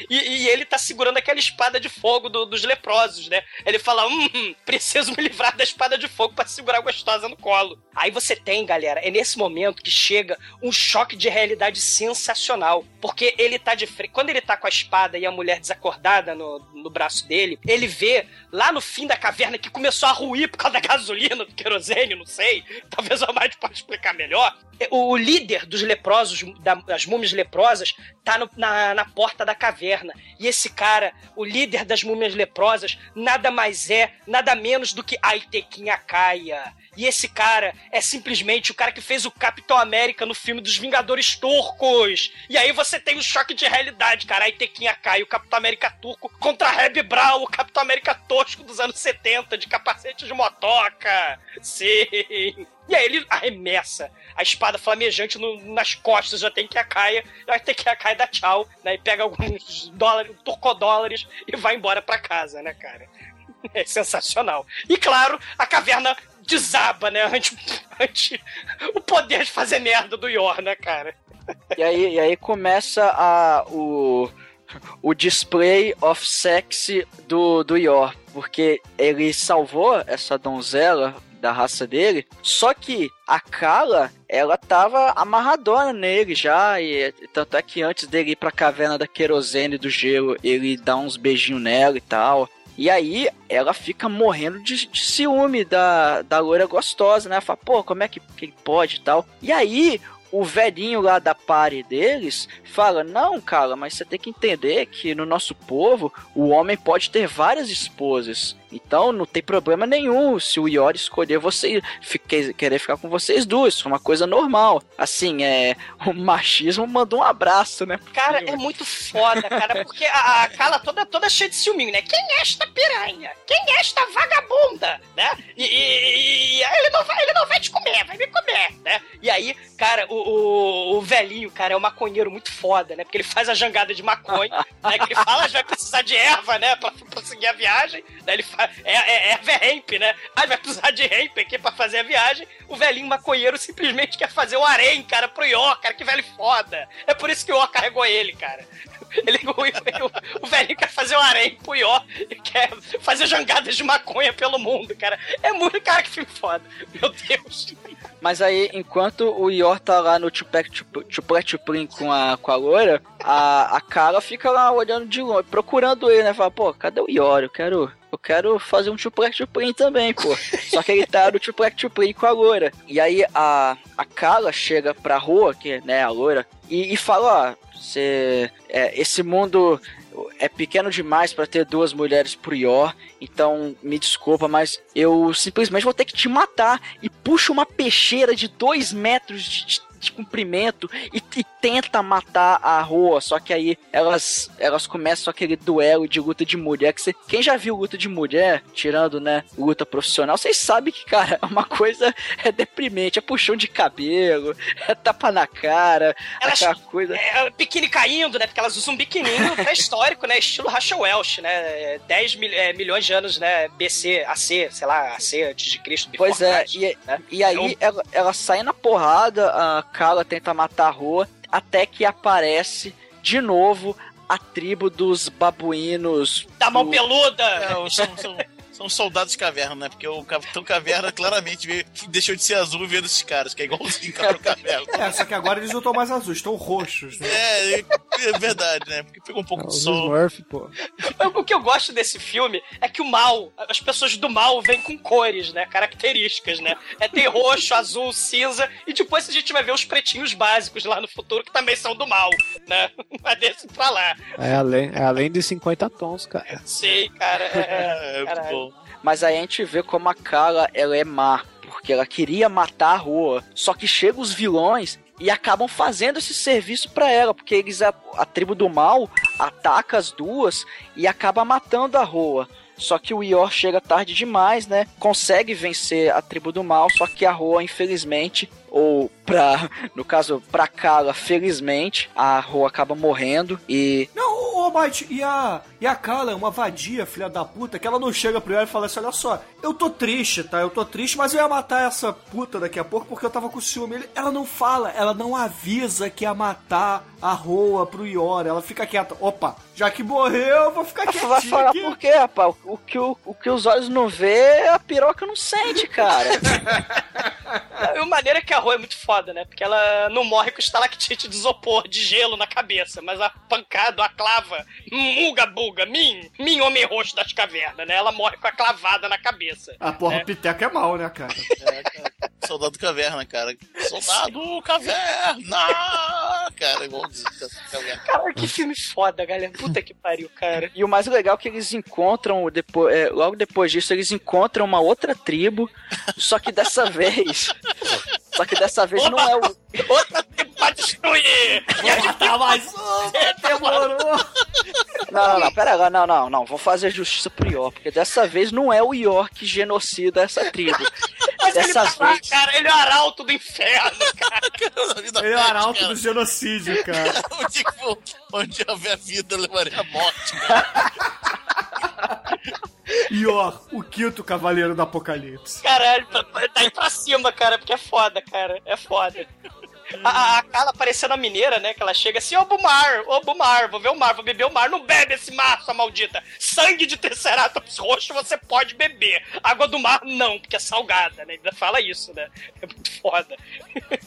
E, e ele tá segurando aquela espada de fogo do- dos leprosos, né? Ele fala, hum, preciso me livrar da espada de fogo pra segurar a gostosa no colo. Aí você tem, galera, é nesse momento que chega um choque de realidade sensacional. Porque ele tá de frente. Quando ele tá com a espada e a mulher desacordada no, no braço dele, ele vê lá no fim da caverna que começou a ruir por causa da gasolina, do querosene, não sei. Talvez o Almighty possa explicar melhor. o líder dos leprosos, da- das múmias leprosas, tá no- na, na porta da caverna. E esse cara, o líder das múmias leprosas, nada mais é, nada menos do que Aitequinha Caia. E esse cara é simplesmente o cara que fez o Capitão América no filme dos Vingadores Turcos. E aí você tem um choque de realidade, cara. Aitequinha Caia, o Capitão América turco, contra Reb Brown, o Capitão América tosco dos anos 70, de capacete de motoca. Sim. E aí ele arremessa a espada flamejante no- nas costas já tem que a caia, vai ter que a caia dar tchau, né? E pega alguns dólares, turcodólares e vai embora pra casa, né, cara? É sensacional. E claro, a caverna desaba, né? Ante, ante o poder de fazer merda do Yor, né, cara? E aí, e aí começa a, o, o display of sex do, do Yor, porque ele salvou essa donzela da raça dele, só que a Kala, ela tava amarradona nele já, e tanto é que antes dele ir pra caverna da querosene do gelo, ele dá uns beijinhos nela e tal. E aí ela fica morrendo de, de ciúme da, da loira gostosa, né? Fala, pô, como é que, que pode e tal. E aí o velhinho lá da party deles fala: Não, cara, mas você tem que entender que no nosso povo o homem pode ter várias esposas. Então não tem problema nenhum se o Iori escolher você fique- querer ficar com vocês duas. Isso é uma coisa normal. Assim, é. O machismo mandou um abraço, né? Cara, é muito foda, cara, porque a, a Kala toda, toda cheia de ciúminho, né? Quem é esta piranha? Quem é esta vagabunda? Né? E, e- e ele, não vai, ele não vai te comer, vai me comer, né? E aí, cara, o, o, o velhinho, cara, é um maconheiro muito foda, né? Porque ele faz a jangada de maconha, né? Que ele fala que vai precisar de erva, né? Pra, pra seguir a viagem. Né? Ele faz, é, é, é hemp, né? Ah, vai precisar de hemp aqui pra fazer a viagem. O velhinho maconheiro simplesmente quer fazer o harém, cara, pro Yor, cara, que velho foda. É por isso que o Yor carregou ele, cara. Ele, o, o- velhinho quer fazer o harém pro Yor e quer fazer jangadas de maconha pelo mundo, cara. É muito, cara, que filme foda. Meu Deus. Mas aí, enquanto o Yor tá lá no Tupac Tuprim com a, com a loira, a, a cara fica lá olhando de longe, procurando ele, né? Fala, pô, cadê o Yor? Eu quero. Eu quero fazer um Tupac Tuprim também, pô. Só que ele tá no Tupac Tuprim com a loira. E aí a, a Kala chega pra rua, que né, a loira, e, e fala, ó, você. é, esse mundo é pequeno demais pra ter duas mulheres pro Yor, então me desculpa, mas eu simplesmente vou ter que te matar. E puxa uma peixeira de dois metros de, de- de comprimento e, e tenta matar a Roa. Só que aí elas, elas começam aquele duelo de luta de mulher. Que você, quem já viu luta de mulher, tirando, né, luta profissional, vocês sabem que, cara, é uma coisa é deprimente. É puxão de cabelo, é tapa na cara, Elas- aquela coisa. É, biquíni caindo, né? Porque elas usam um biquininho pré-histórico, né? Estilo Rachel Welch, né? 10 mil- é, milhões de anos, né? BC, AC, sei lá, AC antes de Cristo. Pois é, Christ, e, né? e aí ela, ela sai na porrada, a Kala tenta matar a Roa, até que aparece de novo a tribo dos babuínos. Da mão do- peluda! É, são, são, são soldados de caverna, né? Porque o Capitão Caverna claramente veio- deixou de ser azul e veio desses caras, que é igualzinho o Capitão Caverna. É, só que agora eles não estão mais azuis, estão roxos, né? É, é verdade, né? Porque pegou um pouco de Os sol. Smurf, pô. O que eu gosto desse filme é que o mal, as pessoas do mal vêm com cores, né? Características, né? É tem roxo, azul, cinza, e depois a gente vai ver os pretinhos básicos lá no futuro que também são do mal, né? Mas desse pra lá. É além, é além de 50 tons, cara. Sei, cara. É, É, muito caralho. bom. Mas aí a gente vê como a Kala ela é má, porque ela queria matar a Roa. Só que chegam os vilões e acabam fazendo esse serviço pra ela, porque eles a, a tribo do mal ataca as duas e acaba matando a Roa. Só que o Yor chega tarde demais, né? Consegue vencer a tribo do mal, só que a Roa, infelizmente, ou pra, no caso, pra Kala, felizmente, a Roa acaba morrendo e Não, ô, Mike, e a, e a Kala é uma vadia, filha da puta, que ela não chega pro Yor e fala assim: olha só, eu tô triste, tá? Eu tô triste, mas eu ia matar essa puta daqui a pouco porque eu tava com ciúme. Ela não fala, ela não avisa que ia matar a Roa pro Yor. Ela fica quieta. Opa, já que morreu, eu vou ficar Vai quietinha falar aqui. por quê, rapaz? O que, o, o que os olhos não vê, a piroca não sente, cara. E o maneiro é que a Rô é muito foda, né? Porque ela não morre com estalactite de isopor, de gelo na cabeça, mas a pancada, a clava, muga buga, min, min homem roxo das cavernas, né? Ela morre com a clavada na cabeça. Ah, porra, o Piteco é mal, né, cara? Soldado Caverna, cara. Soldado Caverna! Cara, igualzinho. Caverna. Caralho, que filme foda, galera. Puta que pariu, cara. E o mais legal é que eles encontram, depois, é, logo depois disso, eles encontram uma outra tribo, só que dessa vez. Só que dessa vez não é o. Outra tribo pra destruir! Vou matar mais um! Demorou! Não, não, não, pera agora, não, não, não. Vou fazer justiça pro York, porque dessa vez não é o York que genocida essa tribo. Mas ele Dessa tá lá, vez. cara, ele é o arauto do inferno, cara. Ele é o arauto do genocídio, cara. Onde, for- onde houver vida, levaria a morte. cara. Ior, o quinto cavaleiro do apocalipse. Caralho, tá tá indo pra cima, cara, porque é foda, cara. É foda. A, a, a Carla parecendo a mineira, né? Que ela chega assim, ô Bumar, ô Bumar, vou ver o mar, vou beber o mar. Não bebe esse mar, sua maldita. Sangue de Triceratops roxo você pode beber. Água do mar, não, porque é salgada, né? Ainda fala isso, né? É muito foda.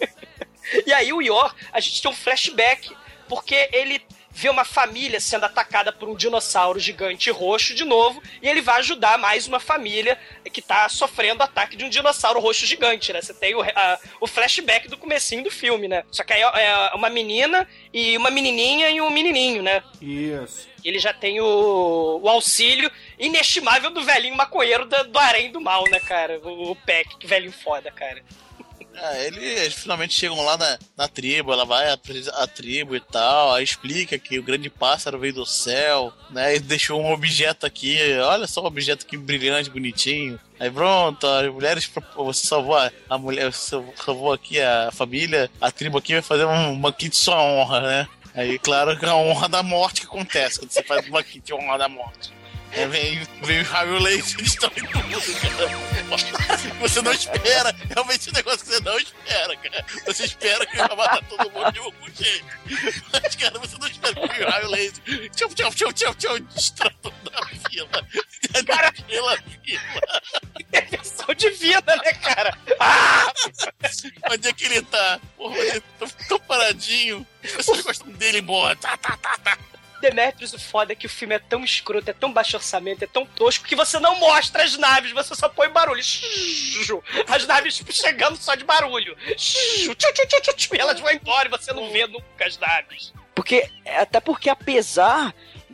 e aí o Yor, a gente tem um flashback, porque ele vê uma família sendo atacada por um dinossauro gigante roxo de novo, e ele vai ajudar mais uma família que tá sofrendo ataque de um dinossauro roxo gigante, né? Você tem o, a- o flashback do comecinho do filme, né? Só que aí é uma menina e uma menininha e um menininho, né? Isso. Ele já tem o, o auxílio inestimável do velhinho maconheiro da- do Arém do Mal, né, cara? O, o Peck, que velhinho foda, cara. É, ele- eles finalmente chegam lá na, na tribo, ela vai tri- à tribo e tal, aí explica que o grande pássaro veio do céu, né? E deixou um objeto aqui, olha só um objeto aqui brilhante, bonitinho. Aí pronto, as mulheres, você salvou a, a mulher, você salvou aqui a família, a tribo aqui vai fazer um banquete sua honra, né? Aí, claro que é a honra da morte que acontece quando você faz um banquete de honra da morte. Aí vem, vem o raio laser e destrói tudo, cara. Você não espera, realmente um negócio que você não espera, cara. Você espera que vai matar todo mundo de algum jeito. Mas, cara, você não espera que vem o raio laser. Tchau, tchau, tchau, tchau, tchau, destrói toda a vila. Cara, pela vila. Intervenção divina, né, cara? Ah! Onde é que ele tá? Porra, ele tá tão paradinho. As pessoas gostam dele, boa. Tá, tá, tá, tá. Demetrius, o foda é que o filme é tão escroto, é tão baixo orçamento, é tão tosco que você não mostra as naves, você só põe barulho. As naves chegando só de barulho. E elas vão embora e você não vê nunca as naves. Porque, até porque apesar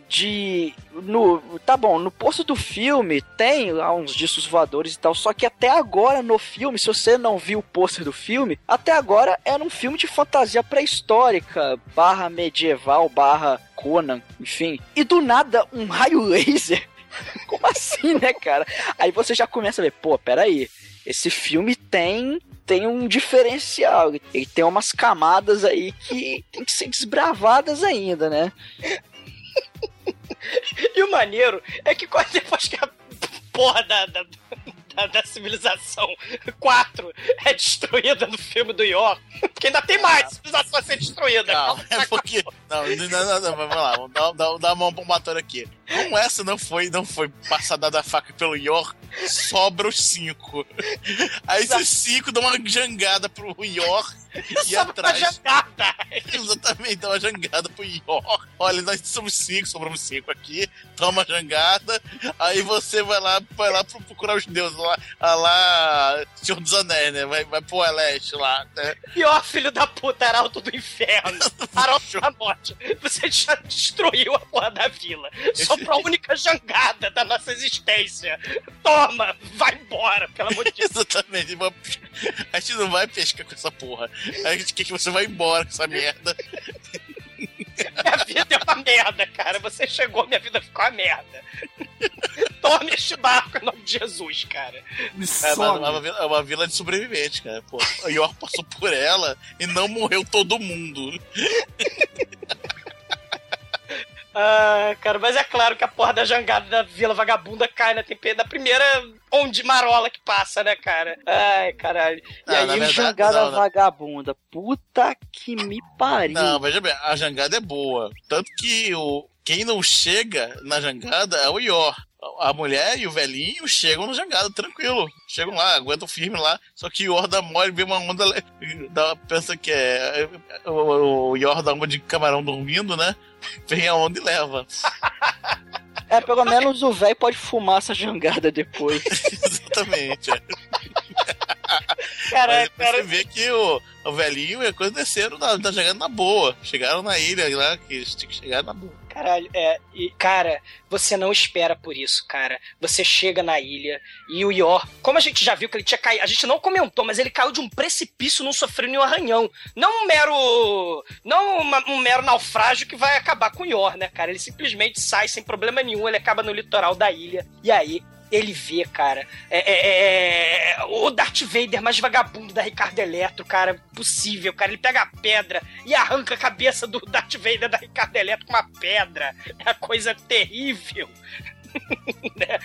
de. No, tá bom, no posto do filme tem lá uns discos voadores e tal, só que até agora no filme, se você não viu o pôster do filme, até agora era um filme de fantasia pré-histórica, barra medieval, barra Conan, enfim. E do nada, um raio laser. Como assim, né, cara? Aí você já começa a ver, pô, peraí, esse filme tem tem um diferencial. Ele tem umas camadas aí que tem que ser desbravadas ainda, né? E o maneiro é que quase depois que a porra da, da, da, da civilização 4 é destruída no filme do York, porque ainda tem mais civilização a ser destruída. Não, é porque. Não, não, não, não, vamos lá, vamos dar, dar, dar uma palmatória aqui. Como essa não foi, não foi passada da faca pelo York, sobra os cinco. Aí esses cinco dão uma jangada pro York e Sobra uma atrás. jangada. Exatamente, dá uma jangada pro York. Olha, nós somos cinco, sobramos cinco aqui. Toma jangada. Aí você vai lá, vai lá pro- procurar os deuses lá, ah, lá Senhor dos Anéis, né? Vai, vai pro Eleste lá, né? Pior filho da puta, arauto do inferno. Arauto da morte. Você já destruiu a porra da vila. Sobrou a única jangada da nossa existência. Toma, vai embora, pelo amor de Deus. Exatamente. A gente não vai pescar com essa porra. A gente quer que você vá embora com essa merda. Minha vida é uma merda, cara. Você chegou, minha vida ficou uma merda. Tome este barco em nome de Jesus, cara. Me É uma, some. uma vila, é uma vila de sobreviventes, cara. Pô, o York passou por ela e não morreu todo mundo. Ah, cara, mas é claro que a porra da jangada da Vila Vagabunda cai na, tempe... na primeira onde marola que passa, né, cara? Ai, caralho. E Ah, aí, verdade, jangada não, não. vagabunda. Puta que me pariu. Não, veja bem, a jangada é boa. Tanto que o, quem não chega na jangada é o York. A mulher e o velhinho chegam na jangada, tranquilo. Chegam lá, aguentam firme lá. Só que o Yor dá mole, vê uma onda. Dá, pensa que é. O, o Yor dá uma de camarão dormindo, né? Vem a onda e leva. É, pelo menos o velho pode fumar essa jangada depois. Exatamente. é. Mas você cara. vê que o, o velhinho e a coisa desceram, na, tá chegando na boa. Chegaram na ilha lá, que eles tinham que chegar na boa. Caralho, é. E, cara, você não espera por isso, cara. Você chega na ilha e o Yor. Como a gente já viu que ele tinha caído. A gente não comentou, mas ele caiu de um precipício não sofrendo nenhum arranhão. Não um mero. Não uma- um mero naufrágio que vai acabar com o Yor, né, cara? Ele simplesmente sai sem problema nenhum, ele acaba no litoral da ilha. E aí. Ele vê, cara, é, é- é- o Darth Vader mais vagabundo da Ricardo Eletro, cara, possível, cara. Ele pega a pedra e arranca a cabeça do Darth Vader da Ricardo Eletro com uma pedra. É uma coisa terrível. né?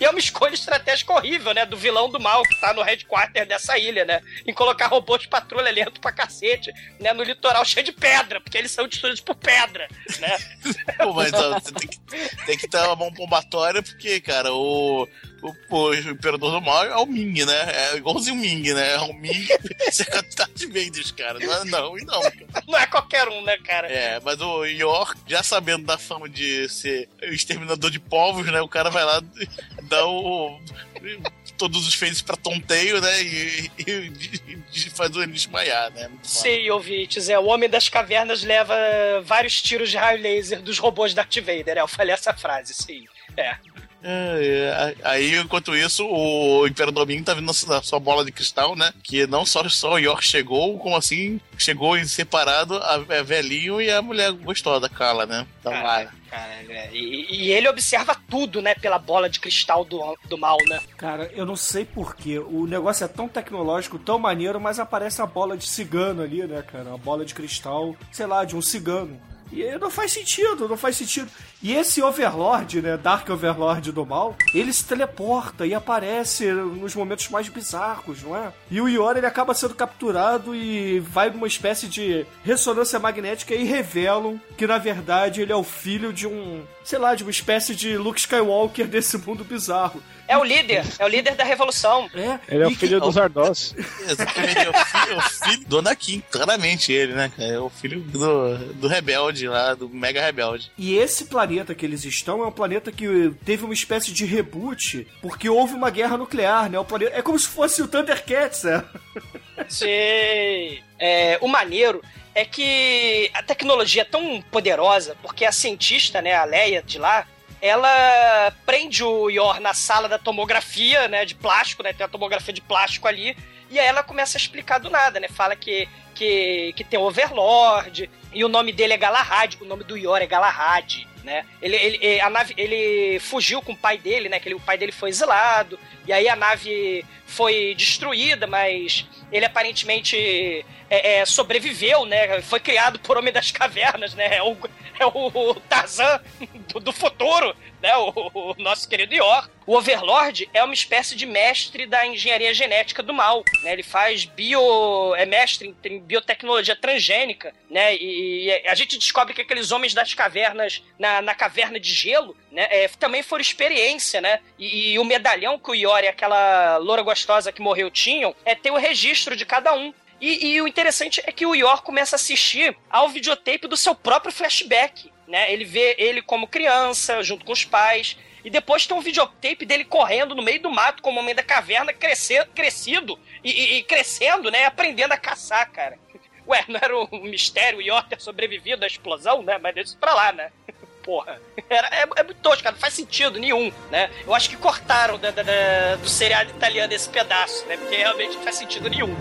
E é uma escolha estratégica horrível, né? Do vilão do mal que tá no headquarter dessa ilha, né? Em colocar robôs de patrulha lento pra cacete, né? No litoral cheio de pedra, porque eles são destruídos por pedra, né? Pô, mas ó, tem que, tem que ter uma mão pombatória, porque, cara, o, o, o Imperador do Mal é o Ming, né? É igualzinho o Ming, né? É o Ming cercado de cara. Não, é não e não. Não é qualquer um, né, cara? É, mas o York, já sabendo da fama de ser exterminador de povos, né? O cara vai lá e dá o. Todos os feitos pra tonteio, né? E, e- e faz o ele desmaiar, né? Sim, ouvintes, é o Homem das Cavernas leva vários tiros de raio laser dos robôs Darth Vader, é, eu falei essa frase, sim. É. É, é, aí, enquanto isso, o Imperador Ming tá vindo na sua bola de cristal, né? Que não só, só o York chegou, como assim, chegou em separado a, a velhinho e a mulher gostosa, a Kala, né? Então Cara, vai. cara, é, e, e ele observa tudo, né, pela bola de cristal do, do mal, né? Cara, eu não sei porquê. O negócio é tão tecnológico, tão maneiro, mas aparece a bola de cigano ali, né, cara? Uma bola de cristal, sei lá, de um cigano. E não faz sentido, não faz sentido. E esse Overlord, né, Dark Overlord do mal, ele se teleporta e aparece nos momentos mais bizarros, não é? E o Yor, ele acaba sendo capturado e vai numa espécie de ressonância magnética e revelam que, na verdade, ele é o filho de um, sei lá, de uma espécie de Luke Skywalker desse mundo bizarro. É o líder, é o líder da revolução. É, Ele é o que- filho dos Zardos. Exatamente, é o filho, é o filho do Anakin, claramente ele, né? É o filho do, do rebelde lá, do mega rebelde. E esse planeta que eles estão é um planeta que teve uma espécie de reboot, porque houve uma guerra nuclear, né? O planeta... É como se fosse o Thundercats, é. Sim. É, o maneiro é que a tecnologia é tão poderosa, porque a cientista, né, a Leia de lá, ela prende o Yor na sala da tomografia, né, de plástico, né, tem a tomografia de plástico ali, e aí ela começa a explicar do nada, né, fala que, que, que tem Overlord, e o nome dele é Galahad, o nome do Yor é Galahad, né, ele, ele, a nave, ele fugiu com o pai dele, né, que ele, o pai dele foi exilado, e aí a nave foi destruída, mas ele aparentemente é, é, sobreviveu, né? Foi criado por Homem das Cavernas, né? É o, é o Tarzan do, do futuro, né? O, o nosso querido Yor. O Overlord é uma espécie de mestre da engenharia genética do mal, né? Ele faz bio... é mestre em biotecnologia transgênica, né? E, e a gente descobre que aqueles homens das cavernas, na, na caverna de gelo, né? é, também foram experiência, né? E, e o medalhão que o Yor e aquela loura gostosa que morreu tinham, é ter o registro de cada um. E, e o interessante é que o Yor começa a assistir ao videotape do seu próprio flashback, né? Ele vê ele como criança, junto com os pais, e depois tem um videotape dele correndo no meio do mato como homem da caverna, crescer, crescido e, e- crescendo, né? Aprendendo a caçar, cara. Ué, não era um mistério o Yor ter sobrevivido à explosão, né? Mas deixa isso pra lá, né? Porra. Era, é, é muito tosco, cara. Não faz sentido nenhum, né? Eu acho que cortaram da- da- da- do seriado italiano esse pedaço, né? Porque realmente não faz sentido nenhum.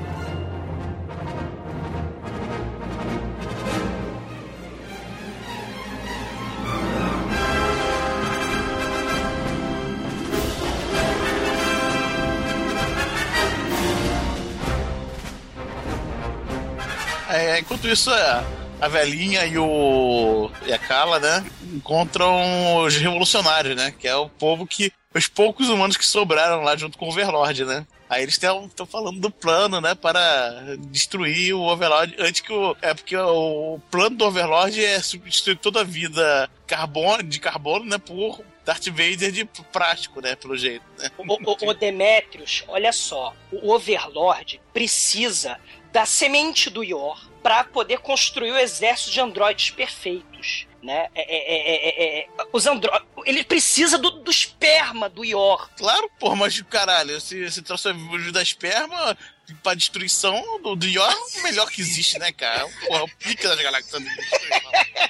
É, enquanto isso, a, a velhinha e o. e a Kala, né? Encontram os revolucionários, né? Que é o povo que. Os poucos humanos que sobraram lá junto com o Overlord, né? Aí eles estão falando do plano, né? Para destruir o Overlord antes que o. É porque o plano do Overlord é substituir toda a vida carbono, de carbono, né? Por Darth Vader de plástico, né? Pelo jeito, né? O, o, o Demetrius, olha só, o Overlord precisa da semente do Yor para poder construir o exército de androides perfeitos. Né? É, é, é, é, é, os andro... Ele precisa do, do esperma do Yor. Claro, porra, mas caralho, se, se trouxe da esperma, pra destruição do, do Yor é o melhor que existe, né, cara? Porra, o pica das galáxias.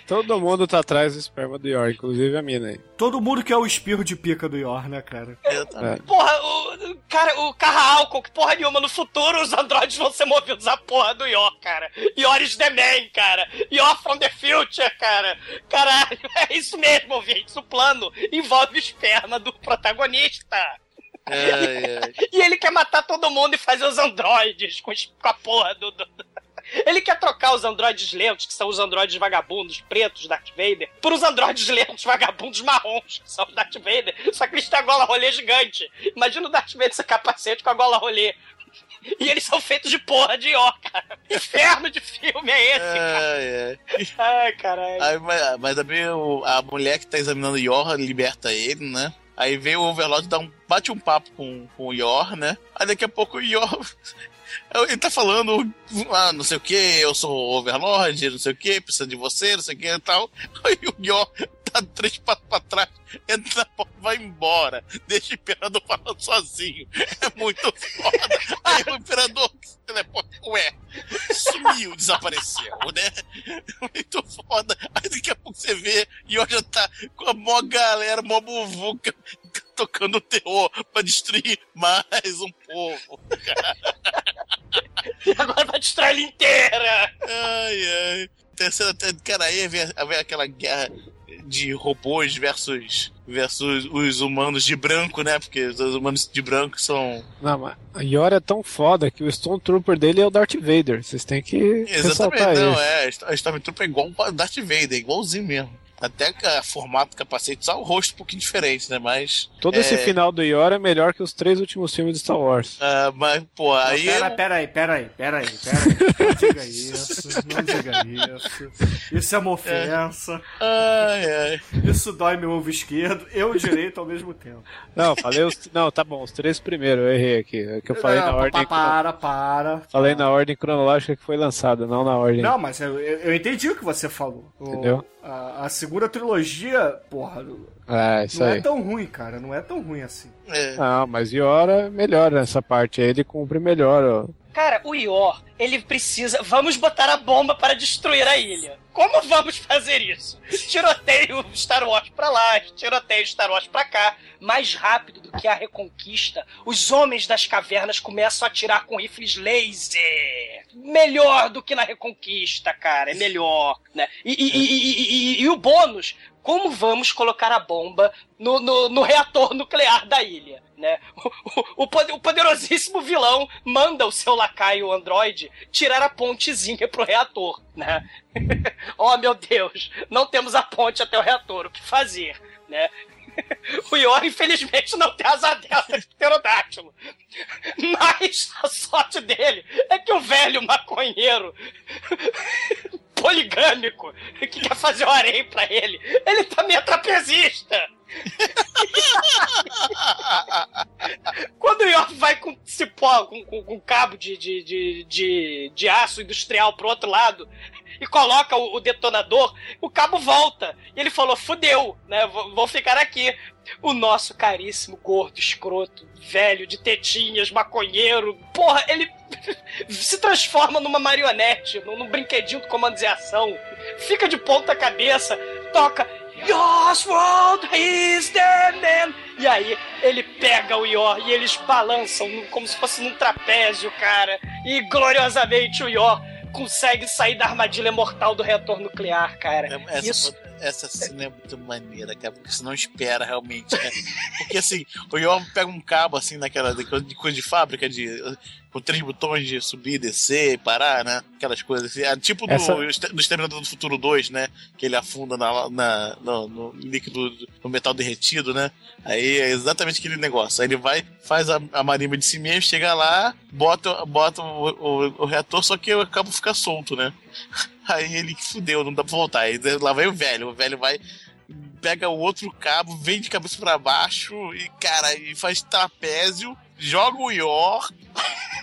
Todo mundo tá atrás do esperma do Yor, inclusive a mina aí. Todo mundo quer o espirro de pica do Yor, né, cara? Eu também. É. Porra, o cara, o carro álcool, que porra nenhuma, no futuro os androides vão ser movidos à porra do Yor, cara. Yor is the man, cara. Yor from the future, cara. Caralho, é isso mesmo, ouvintes. O plano envolve o esperma do protagonista. Ai, ai. E ele quer matar todo mundo e fazer os androides com, a porra do, do- Ele quer trocar os androides lentos, que são os androides vagabundos pretos, Darth Vader, por os androides lentos vagabundos marrons, que são os Darth Vader. Só que eles têm a gola rolê gigante. Imagina o Darth Vader sem capacete com a gola rolê. E eles são feitos de porra de ó, cara. Inferno de filme é esse, cara? Ai, ai. Ai, caralho. Aí, mas, mas também a mulher que tá examinando o Yor liberta ele, né? Aí vem o Overlord dá um, bate um papo com, com o Yor, né? Aí daqui a pouco o Yor. Ele tá falando, ah, não sei o que, eu sou o Overlord, não sei o que, precisa de você, não sei o que e tal. Aí o Yor tá três passos pra trás, entra na porta vai embora. Deixa o Imperador falando sozinho. É muito foda. Aí o Imperador se teleporta, ué, sumiu, desapareceu, né? Muito foda. Aí daqui a pouco você vê, e hoje já tá com a mó galera, mó buvuca, tocando terror pra destruir mais um povo. E agora vai destruir ele inteira. Ai, ai. Terceira, cara, aí vem, vem aquela guerra de robôs versus, versus os humanos de branco, né? Porque os humanos de branco são. Não, mas a Yor é tão foda que o Stone Trooper dele é o Darth Vader. Vocês têm que Exatamente, ressaltar não, isso. é. A Stormtrooper é igual o Darth Vader, igualzinho mesmo. Até que o formato do capacete, só o rosto um pouquinho diferente, né? Mas. Todo esse é, final do Yor é melhor que os três últimos filmes de Star Wars. ah, mas, pô, aí. Pera, pera aí, pera aí, pera aí, pera aí. Não diga isso, não diga isso. Isso é uma ofensa. Ai, ai. Isso dói meu ovo esquerdo, eu o direito ao mesmo tempo. Não, falei os. Não, tá bom, os três primeiros, eu errei aqui. É que eu falei na Não, ordem. pa- Para, para. Falei na ordem cronológica que foi lançada, não na ordem. Não, mas eu, eu eu entendi o que você falou. O- Entendeu? A, a segunda trilogia, porra, É, isso não aí. é tão ruim, cara. Não é tão ruim assim. É. Não, mas Yor é melhor nessa parte aí, ele cumpre melhor, ó. Cara, o Ior, ele precisa. Vamos botar a bomba para destruir a ilha. Como vamos fazer isso? Tiroteio Star Wars pra lá, tiroteio Star Wars pra cá. Mais rápido do que a reconquista, os homens das cavernas começam a atirar com rifles laser. Melhor do que na reconquista, cara. É melhor, né? E, e- e- e- o bônus, como vamos colocar a bomba no, no- no reator nuclear da ilha? Né? O, o o poderosíssimo vilão manda o seu lacaio Android tirar a pontezinha pro reator, né? oh meu Deus, não temos a ponte até o reator, o que fazer, né? O Yor, infelizmente, não tem asa delta de pterodátilo. Mas a sorte dele é que o velho maconheiro poligâmico que quer fazer o harém pra ele, ele também é trapezista. Quando o York vai com cipó, com, com, com cabo de, de, de, de, de aço industrial pro outro lado e coloca o, o detonador, o cabo volta. E ele falou: fudeu, né? Vou, vou ficar aqui. O nosso caríssimo gordo, escroto, velho, de tetinhas, maconheiro, porra, ele se transforma numa marionete, num, num brinquedinho do comandos e ação, fica de ponta cabeça, toca Yoswald is the man! E aí ele pega o Yor e eles balançam como se fosse num trapézio, cara. E gloriosamente o Yor consegue sair da armadilha mortal do reator nuclear, cara. Essa, Isso. essa cena é muito maneira, cara, porque você não espera realmente, né? Porque assim, o Yor pega um cabo assim naquela de de fábrica, de, com três botões de subir, descer parar, né? Aquelas coisas assim. Ah, Tipo do, Essa- do Exterminador do Futuro 2, né? Que ele afunda na, na- no, no líquido, no metal derretido, né? Aí é exatamente aquele negócio. Aí ele vai, faz a, a marimba de si mesmo, chega lá, bota, bota o, o- o reator, só que o cabo fica solto, né? Aí ele fudeu, não dá pra voltar. Aí lá vai o velho, o velho vai, pega o outro cabo, vem de cabeça pra baixo e, cara, e faz trapézio, joga o Yor,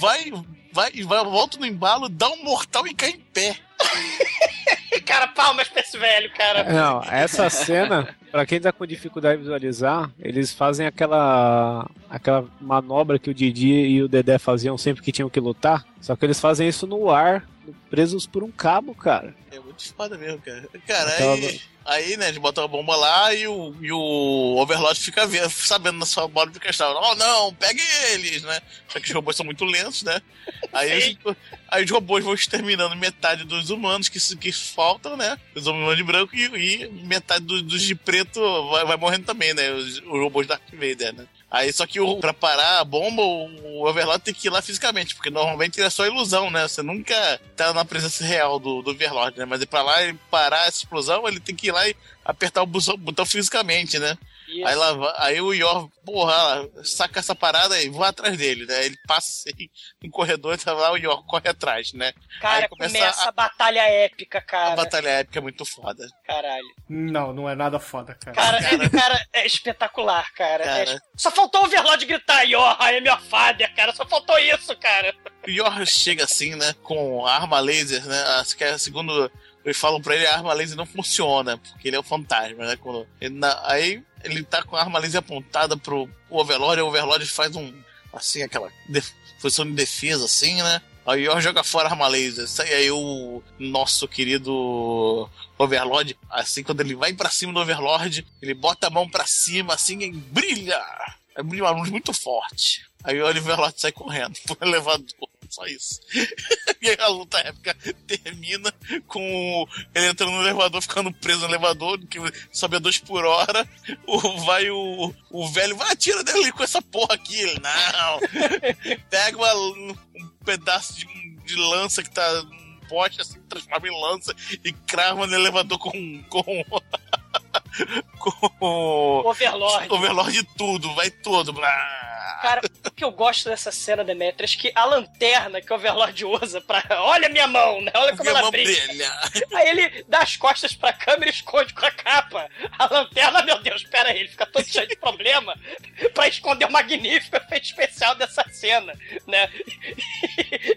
vai, vai, vai, volta no embalo, dá um mortal e cai em pé. cara, palmas pra esse velho, cara. Não, essa cena, pra quem tá com dificuldade de visualizar, eles fazem aquela aquela manobra que o Didi e o Dedé faziam sempre que tinham que lutar, só que eles fazem isso no ar, presos por um cabo, cara. É muito foda mesmo, cara. Cara, Aquela- aí, aí, né, eles botam a bomba lá e o, e o Overlord fica vendo, sabendo na sua bola de cristal. Oh, não, pegue eles, né? Só que os robôs são muito lentos, né? Aí, os, aí os robôs vão exterminando metade dos humanos que, que faltam, né? Os humanos de branco e, e metade do- dos de preto vai, vai morrendo também, né? Os, os robôs Darth Vader, né? Aí só que o, pra parar a bomba, o Overlord tem que ir lá fisicamente, porque normalmente é só ilusão, né? Você nunca tá na presença real do, do Overlord, né? Mas pra lá ele parar essa explosão, ele tem que ir lá e apertar o botão, botão fisicamente, né? Isso. Aí, lá, vai- aí o Yor, porra, saca essa parada e voa atrás dele, né? Ele passa assim, no corredor e tá lá, o Yor corre atrás, né? Cara, aí começa começa, a- a batalha épica, A cara. batalha épica é muito foda. Caralho. Não, não é nada foda, cara. Cara, é, cara, é espetacular, cara. É Cara. es- Só faltou o Overlord gritar, Yorra, é minha father, cara. Só faltou isso, cara. O Yor chega assim, né? Com a arma laser, né? Acho que é segundo. Eles falam pra ele a arma laser não funciona, porque ele é o fantasma, né? Quando ele na- aí ele tá com a arma laser apontada pro Overlord, e o Overlord faz um. Assim, aquela def- posição de defesa, assim, né? Aí o joga fora a arma laser. E aí o nosso querido Overlord, assim, quando ele vai pra cima do Overlord, ele bota a mão pra cima, assim, e brilha! É uma luz muito forte. Aí o Overlord sai correndo pro elevador. Só isso. e aí a luta épica termina com ele entrando no elevador, ficando preso no elevador, que sobe a dois por hora. O, vai o, o velho, vai, atira dele com essa porra aqui. Ele, não. Pega uma- um pedaço de, de lança que tá num poste, assim, transforma em lança e crava no elevador com. com com Overlord. Overlord tudo, vai todo. Blá. Cara, o que eu gosto dessa cena, Demetrius, é que a lanterna que o Overlord usa pra. Olha minha mão, né? Olha como Minha ela brilha. brilha. Aí ele dá as costas pra câmera e esconde com a capa. A lanterna, meu Deus, pera aí, ele fica todo cheio de problema pra esconder o magnífico efeito especial dessa cena, né?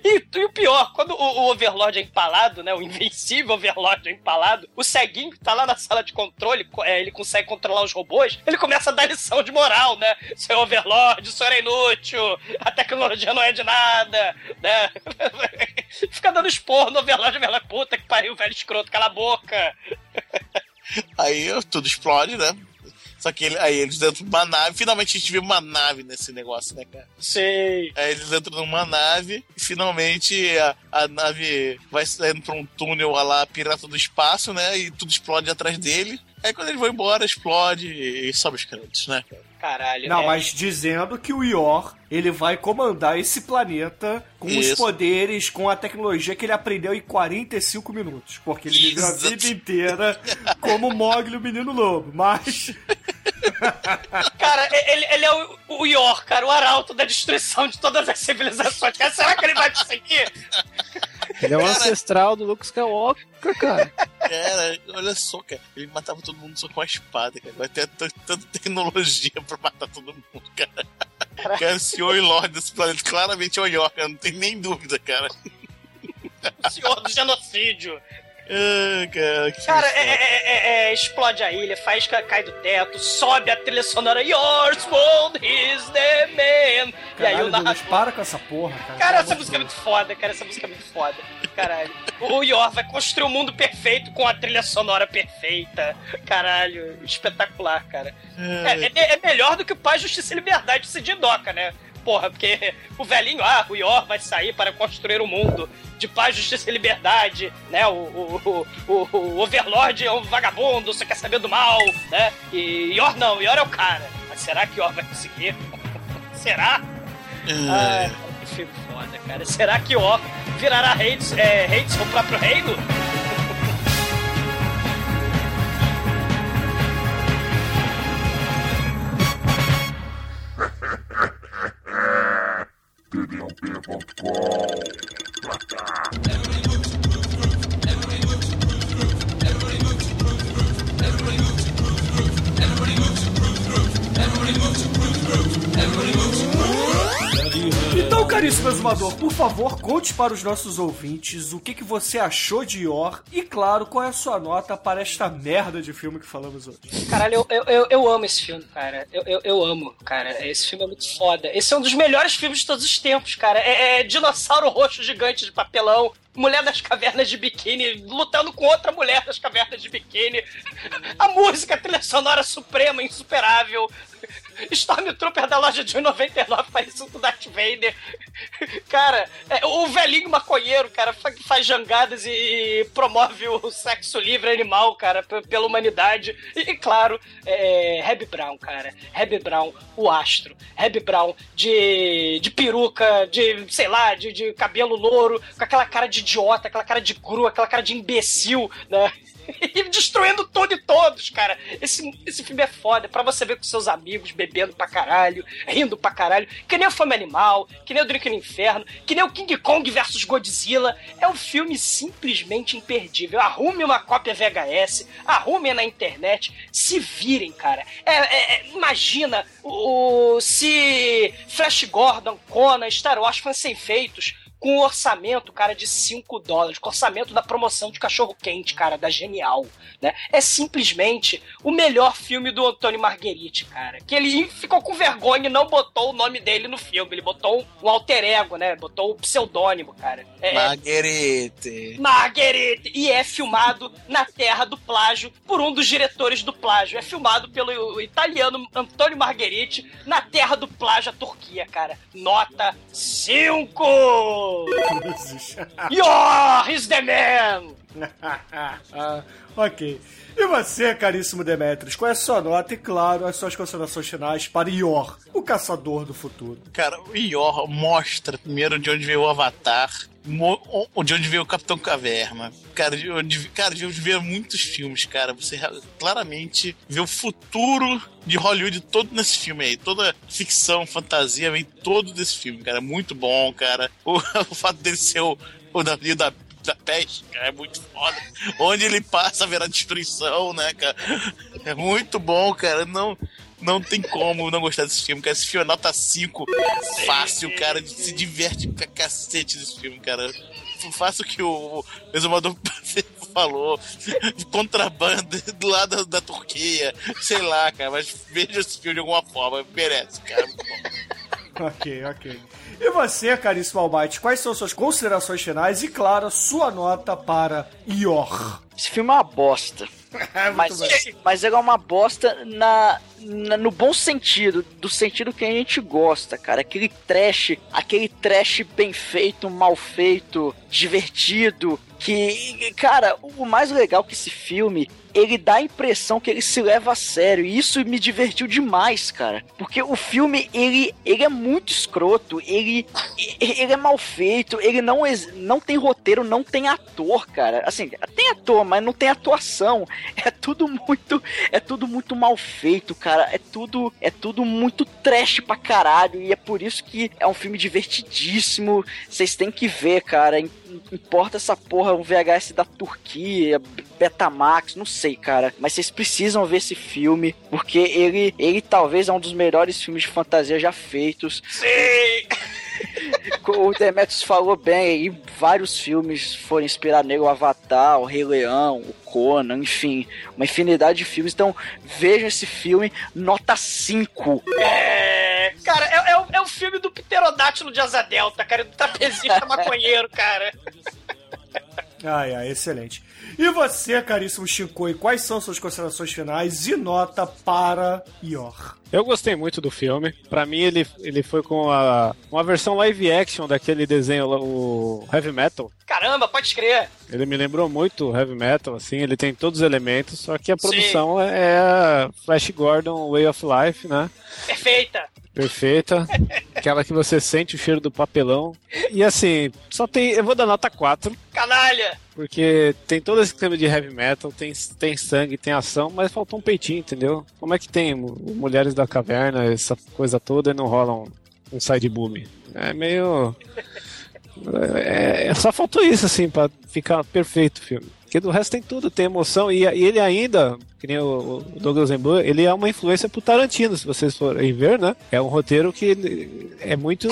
E, e o pior, quando o, o Overlord é empalado, né? O invencível Overlord é empalado, o ceguinho que tá lá na sala de controle, co- é, ele consegue controlar os robôs, ele começa a dar lição de moral, né? Seu Overlord, o senhor é inútil, a tecnologia não é de nada, né? Fica dando esporro no Overlord, Overlord, puta que pariu, velho escroto, cala a boca. Aí tudo explode, né? Só que ele- aí eles dentro de uma nave. Finalmente a gente vê uma nave nesse negócio, né, cara? Sei. Aí eles entram numa nave e finalmente a, a nave vai saindo pra um túnel a lá Pirata do Espaço, né? E tudo explode atrás dele. Aí quando eles vão embora, explode e sobe os créditos, né? cara? Caralho. Não, é. mas dizendo que o Yor, ele vai comandar esse planeta com os Isso. poderes, com a tecnologia que ele aprendeu em 45 minutos. Porque ele viveu a vida inteira como Mogli, o menino lobo. Mas, Cara, ele, ele é o, o Yor, cara, o arauto da destruição de todas as civilizações. Cara, será que ele vai conseguir? Ele é o ancestral do Luke Skywalker, cara. Cara, olha só, cara. Ele matava todo mundo só com a espada, cara. Vai ter tanta tecnologia pra matar todo mundo, cara. Cara, esse Oi Lord desse planeta claramente é o Yor, cara. Não tem nem dúvida, cara. Senhor do genocídio. Ah, cara, foda. é, é- é- é- explode a ilha, faz ca- cai do teto, sobe a trilha sonora Yours world is the man. e aí caralho, o narrador... para com essa porra, cara. Cara, essa música é de muito foda, cara. Essa música é muito foda. Caralho. O Yor vai construir um mundo perfeito com a trilha sonora perfeita. Caralho, espetacular, cara. É, é- é melhor do que o Paz, Justiça e Liberdade de Cid Doca, né? Porra, porque o velhinho, ah, o Yor vai sair para construir o mundo de paz, justiça e liberdade, né? O, o, o, o- Overlord é um vagabundo, só quer saber do mal, né? E Yor não, Yor é o cara. Mas será que Yor vai conseguir? será? Ah, que filme foda, cara. Será que o virará rei, é, rei do seu próprio reino? Para os nossos ouvintes o que, que você achou de Yor e, claro, qual é a sua nota para esta merda de filme que falamos hoje. Caralho, eu, eu, eu, amo esse filme, cara. Eu, eu, eu amo, cara. Esse filme é muito foda. Esse é um dos melhores filmes de todos os tempos, cara. É, é dinossauro roxo gigante de papelão. Mulher das cavernas de biquíni lutando com outra mulher das cavernas de biquíni. A música, a trilha sonora suprema, insuperável. Stormtrooper da loja de 1,99 parecido com o Darth Vader. Cara, é, o velhinho maconheiro, cara, fa- faz jangadas e promove o sexo livre animal, cara, pela humanidade. E, e, claro, é, Hebe Brown, cara. Hebe Brown, o astro. Hebe Brown de, de peruca, de, sei lá, de, de cabelo louro, com aquela cara de idiota, aquela cara de cru, aquela cara de imbecil, né? E destruindo tudo e todos, cara. Esse, esse filme é foda. Pra você ver com seus amigos, bebendo pra caralho, rindo pra caralho. Que nem o Fome Animal, que nem o Drink no Inferno, que nem o King Kong versus Godzilla. É um filme simplesmente imperdível. Arrume uma cópia VHS, arrume na internet, se virem, cara. É, é- é- imagina o, se Flash Gordon, Conan, Star Wars fossem feitos com um orçamento, cara, de 5 dólares, com orçamento da promoção de cachorro quente, cara, da Genial, né? É simplesmente o melhor filme do Antônio Margheriti, cara. Que ele ficou com vergonha e não botou o nome dele no filme, ele botou um alter ego, né? Botou o pseudônimo, cara. É, é Marguerite. Marguerite! E é filmado na terra do plágio por um dos diretores do plágio. É filmado pelo italiano Antônio Margheriti na terra do plágio, a Turquia, cara. Nota 5! Yor is the man! Ah, ok. E você, caríssimo Demetrius, qual é a sua nota e, claro, as suas considerações finais para Yor, o caçador do futuro? Cara, o Ior mostra primeiro de onde veio o Avatar, de onde veio o Capitão Caverna. Cara, de onde, cara, de onde veio muitos filmes, cara. Você claramente vê o futuro de Hollywood todo nesse filme aí. Toda ficção, fantasia, vem todo desse filme, cara. Muito bom, cara. O, o fato dele ser o, o navio da, da peste, cara, é muito foda. Onde ele passa verá destruição, né, cara? É muito bom, cara. Não. Não tem como não gostar desse filme, cara. Esse filme é nota 5. Fácil, cara. Se diverte pra cacete desse filme, cara. Faça o que o exumador falou. Contrabando do lado da Turquia. Sei lá, cara. Mas veja esse filme de alguma forma. Merece, cara. Muito bom. Ok, ok. E você, caríssimo Almighty, quais são suas considerações finais e, claro, sua nota para Yor? Esse filme é uma bosta. mas, mas ele é uma bosta na- no bom sentido, do sentido que a gente gosta, cara. Aquele trash, aquele trash bem feito, mal feito, divertido. Que, cara, o mais legal que esse filme, ele dá a impressão que ele se leva a sério. E isso me divertiu demais, cara. Porque o filme, ele, ele é muito escroto, ele, ele é mal feito, ele não, não tem roteiro, não tem ator, cara. Assim, tem ator, mas não tem atuação. É tudo muito, é tudo muito mal feito, cara. É tudo, é tudo muito trash pra caralho. E é por isso que é um filme divertidíssimo. Vocês têm que ver, cara. Im- Importa essa porra, um VHS da Turquia, Betamax, não sei, cara. Mas vocês precisam ver esse filme, porque ele, ele talvez é um dos melhores filmes de fantasia já feitos. Sim! O Demetrius falou bem, e vários filmes foram inspirados nele, o Avatar, o Rei Leão, o Conan, enfim, uma infinidade de filmes. Então, vejam esse filme, nota 5. É, cara, é, é, o, é o filme do pterodátilo de asa delta, cara, do trapezista maconheiro, cara. Ai, ai, excelente. E você, caríssimo Shinkoi, quais são suas considerações finais e nota para Yor? Eu gostei muito do filme. Pra mim, ele, ele foi com a, uma versão live action daquele desenho, o Heavy Metal. Caramba, pode crer. Ele me lembrou muito o Heavy Metal, assim, ele tem todos os elementos, só que a produção é a Flash Gordon Way of Life, né? Perfeita. Perfeita. Aquela que você sente o cheiro do papelão. E assim, só tem. Eu vou dar nota 4. Canalha. Porque tem todo esse clima de heavy metal, tem, tem sangue, tem ação, mas faltou um peitinho, entendeu? Como é que tem mu- Mulheres da Caverna, essa coisa toda, e não rola um, um side boom? É meio. É, é- só faltou isso, assim, pra ficar perfeito o filme. Porque do resto tem tudo, tem emoção. E, e ele ainda, que nem o, o Douglas Embu, ele é uma influência pro Tarantino, se vocês forem ver, né? É um roteiro que é muito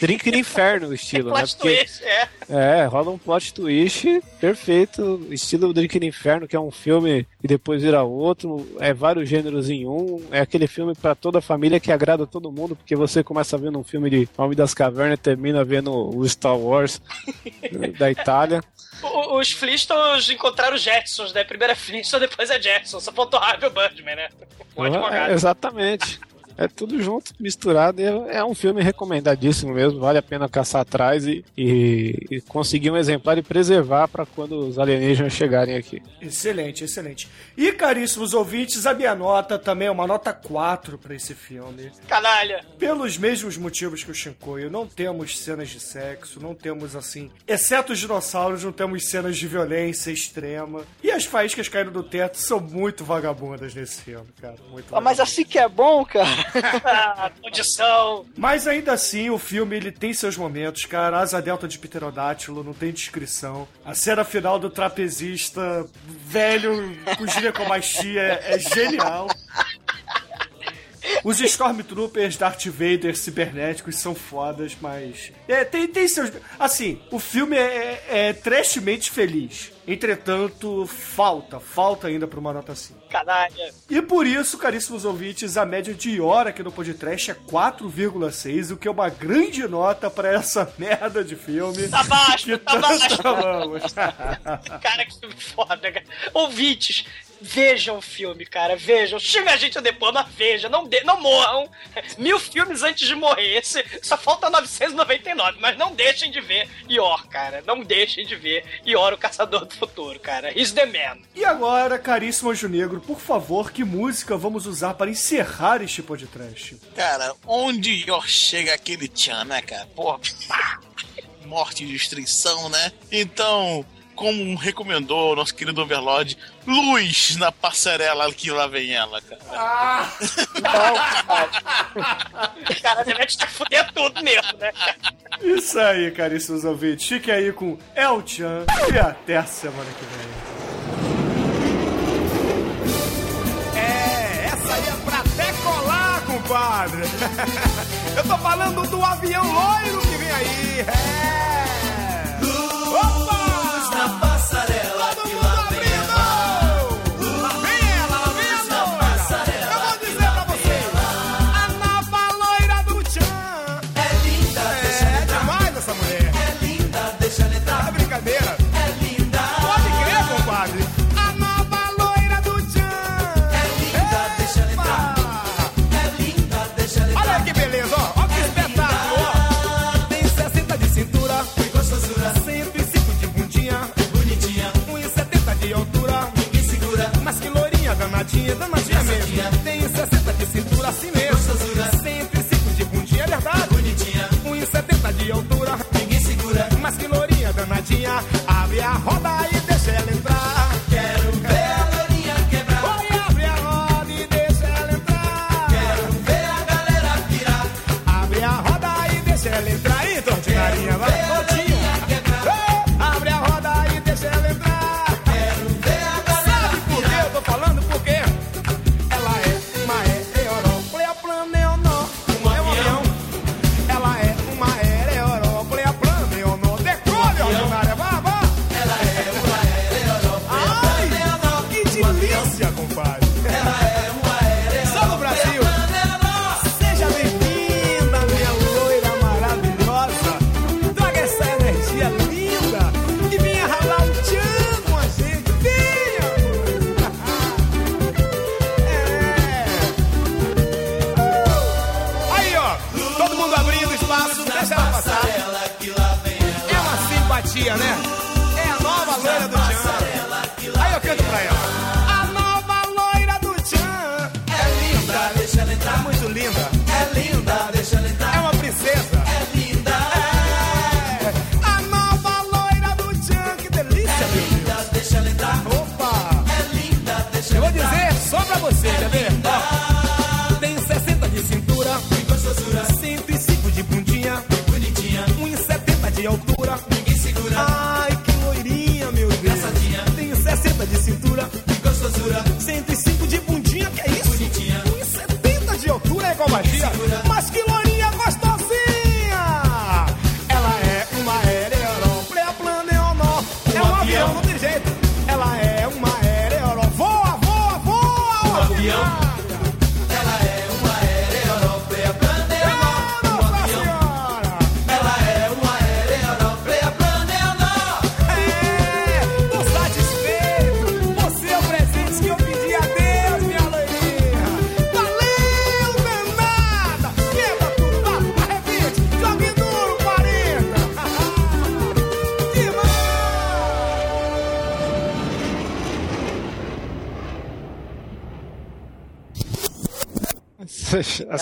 Drink no Inferno o estilo, né? Plot Porque, twist, é. é, rola um plot twist perfeito, estilo Drink no Inferno, que é um filme e depois vira outro, é vários gêneros em um, é aquele filme pra toda a família que agrada todo mundo, porque você começa vendo um filme de Homem das Cavernas e termina vendo o Star Wars da Itália. O- Os Flintstones encontraram os Jetsons, né? Primeiro é Flintstone, depois é Jetson. Só faltou Harvey Birdman, né? Advogado. exatamente. É tudo junto, misturado. e É é um filme recomendadíssimo mesmo. Vale a pena caçar atrás e, e- e conseguir um exemplar e preservar para quando os alienígenas chegarem aqui. Excelente, excelente. E, caríssimos ouvintes, a minha nota também é uma nota 4 pra esse filme. Canalha. Pelos mesmos motivos que o Shinkoio, não temos cenas de sexo, não temos assim, exceto os dinossauros, não temos cenas de violência extrema. E as faíscas caindo do teto são muito vagabundas nesse filme, cara. Muito Ah, Mas assim que é bom, cara. Condição. Mas ainda assim, o filme ele tem seus momentos, cara. Asa delta de pterodátilo, não tem descrição. A cena final do trapezista velho com ginecomastia é genial. Os Stormtroopers Darth Vader cibernéticos são fodas, mas. É, tem, tem seus. Assim, o filme é, é, é feliz. Entretanto, falta, falta ainda pra uma nota 5. Canalha. E por isso, caríssimos ouvintes, a média de hora aqui no podcast é 4,6, o que é uma grande nota pra essa merda de filme. Tá baixo, tá baixo. amamos. Cara, que foda, cara. Ouvintes, vejam o filme, cara. Vejam. Xinga a gente depois, mas veja. Não, de, não morram. Mil filmes antes de morrer. Esse, só falta 999, mas não deixem de ver Ior, cara. Não deixem de ver Ior, o Caçador do Futuro, cara. He's the man. E agora, caríssimo Anjo Negro, por favor, que música vamos usar para encerrar este podcast? Cara, onde ó, chega aquele tchan, né, cara? Pô, pá, morte e destruição, né? Então, como recomendou o nosso querido Overlord, luz na passarela que lá vem ela, cara. Cara, deve te fuder tudo mesmo, né? Isso aí, caríssimos ouvintes. Fique aí com El Chan e até a semana que vem. É, essa aí é pra decolar, compadre. Eu tô falando do avião loiro que vem aí. É.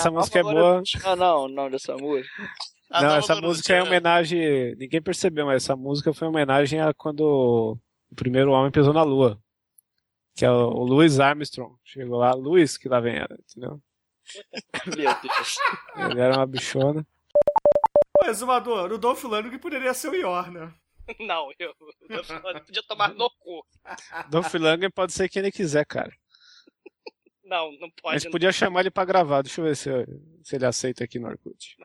Essa música é boa. Ah, não, o nome dessa música. Ah, Não, essa música é homenagem. Ninguém percebeu, mas essa música foi homenagem a quando o primeiro homem pisou na Lua. Que é o Louis Armstrong. Chegou lá, Louis, que lá vem ela, entendeu? Meu Deus. Ele era uma bichona. Ô, Exumador, o Dolph Lundgren poderia ser o Ior, né? Não, eu, eu podia tomar no cu. Dolph Lundgren pode ser quem ele quiser, cara. Não, não pode. Mas podia chamar ele pra gravar. Deixa eu ver se, se ele aceita aqui no Orkut.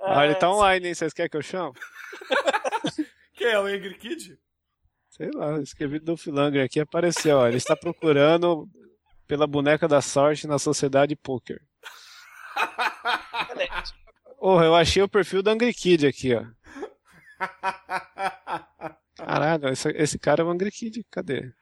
Ah, ele tá online, hein? Vocês querem que eu chame? Quem é o Angry Kid? Sei lá, escrevi Dolph Lundgren aqui apareceu, ó. Ele está procurando pela boneca da sorte na sociedade poker. Porra, eu achei o perfil do Angry Kid aqui, ó. Caralho, esse, esse cara é o Angry Kid, cadê?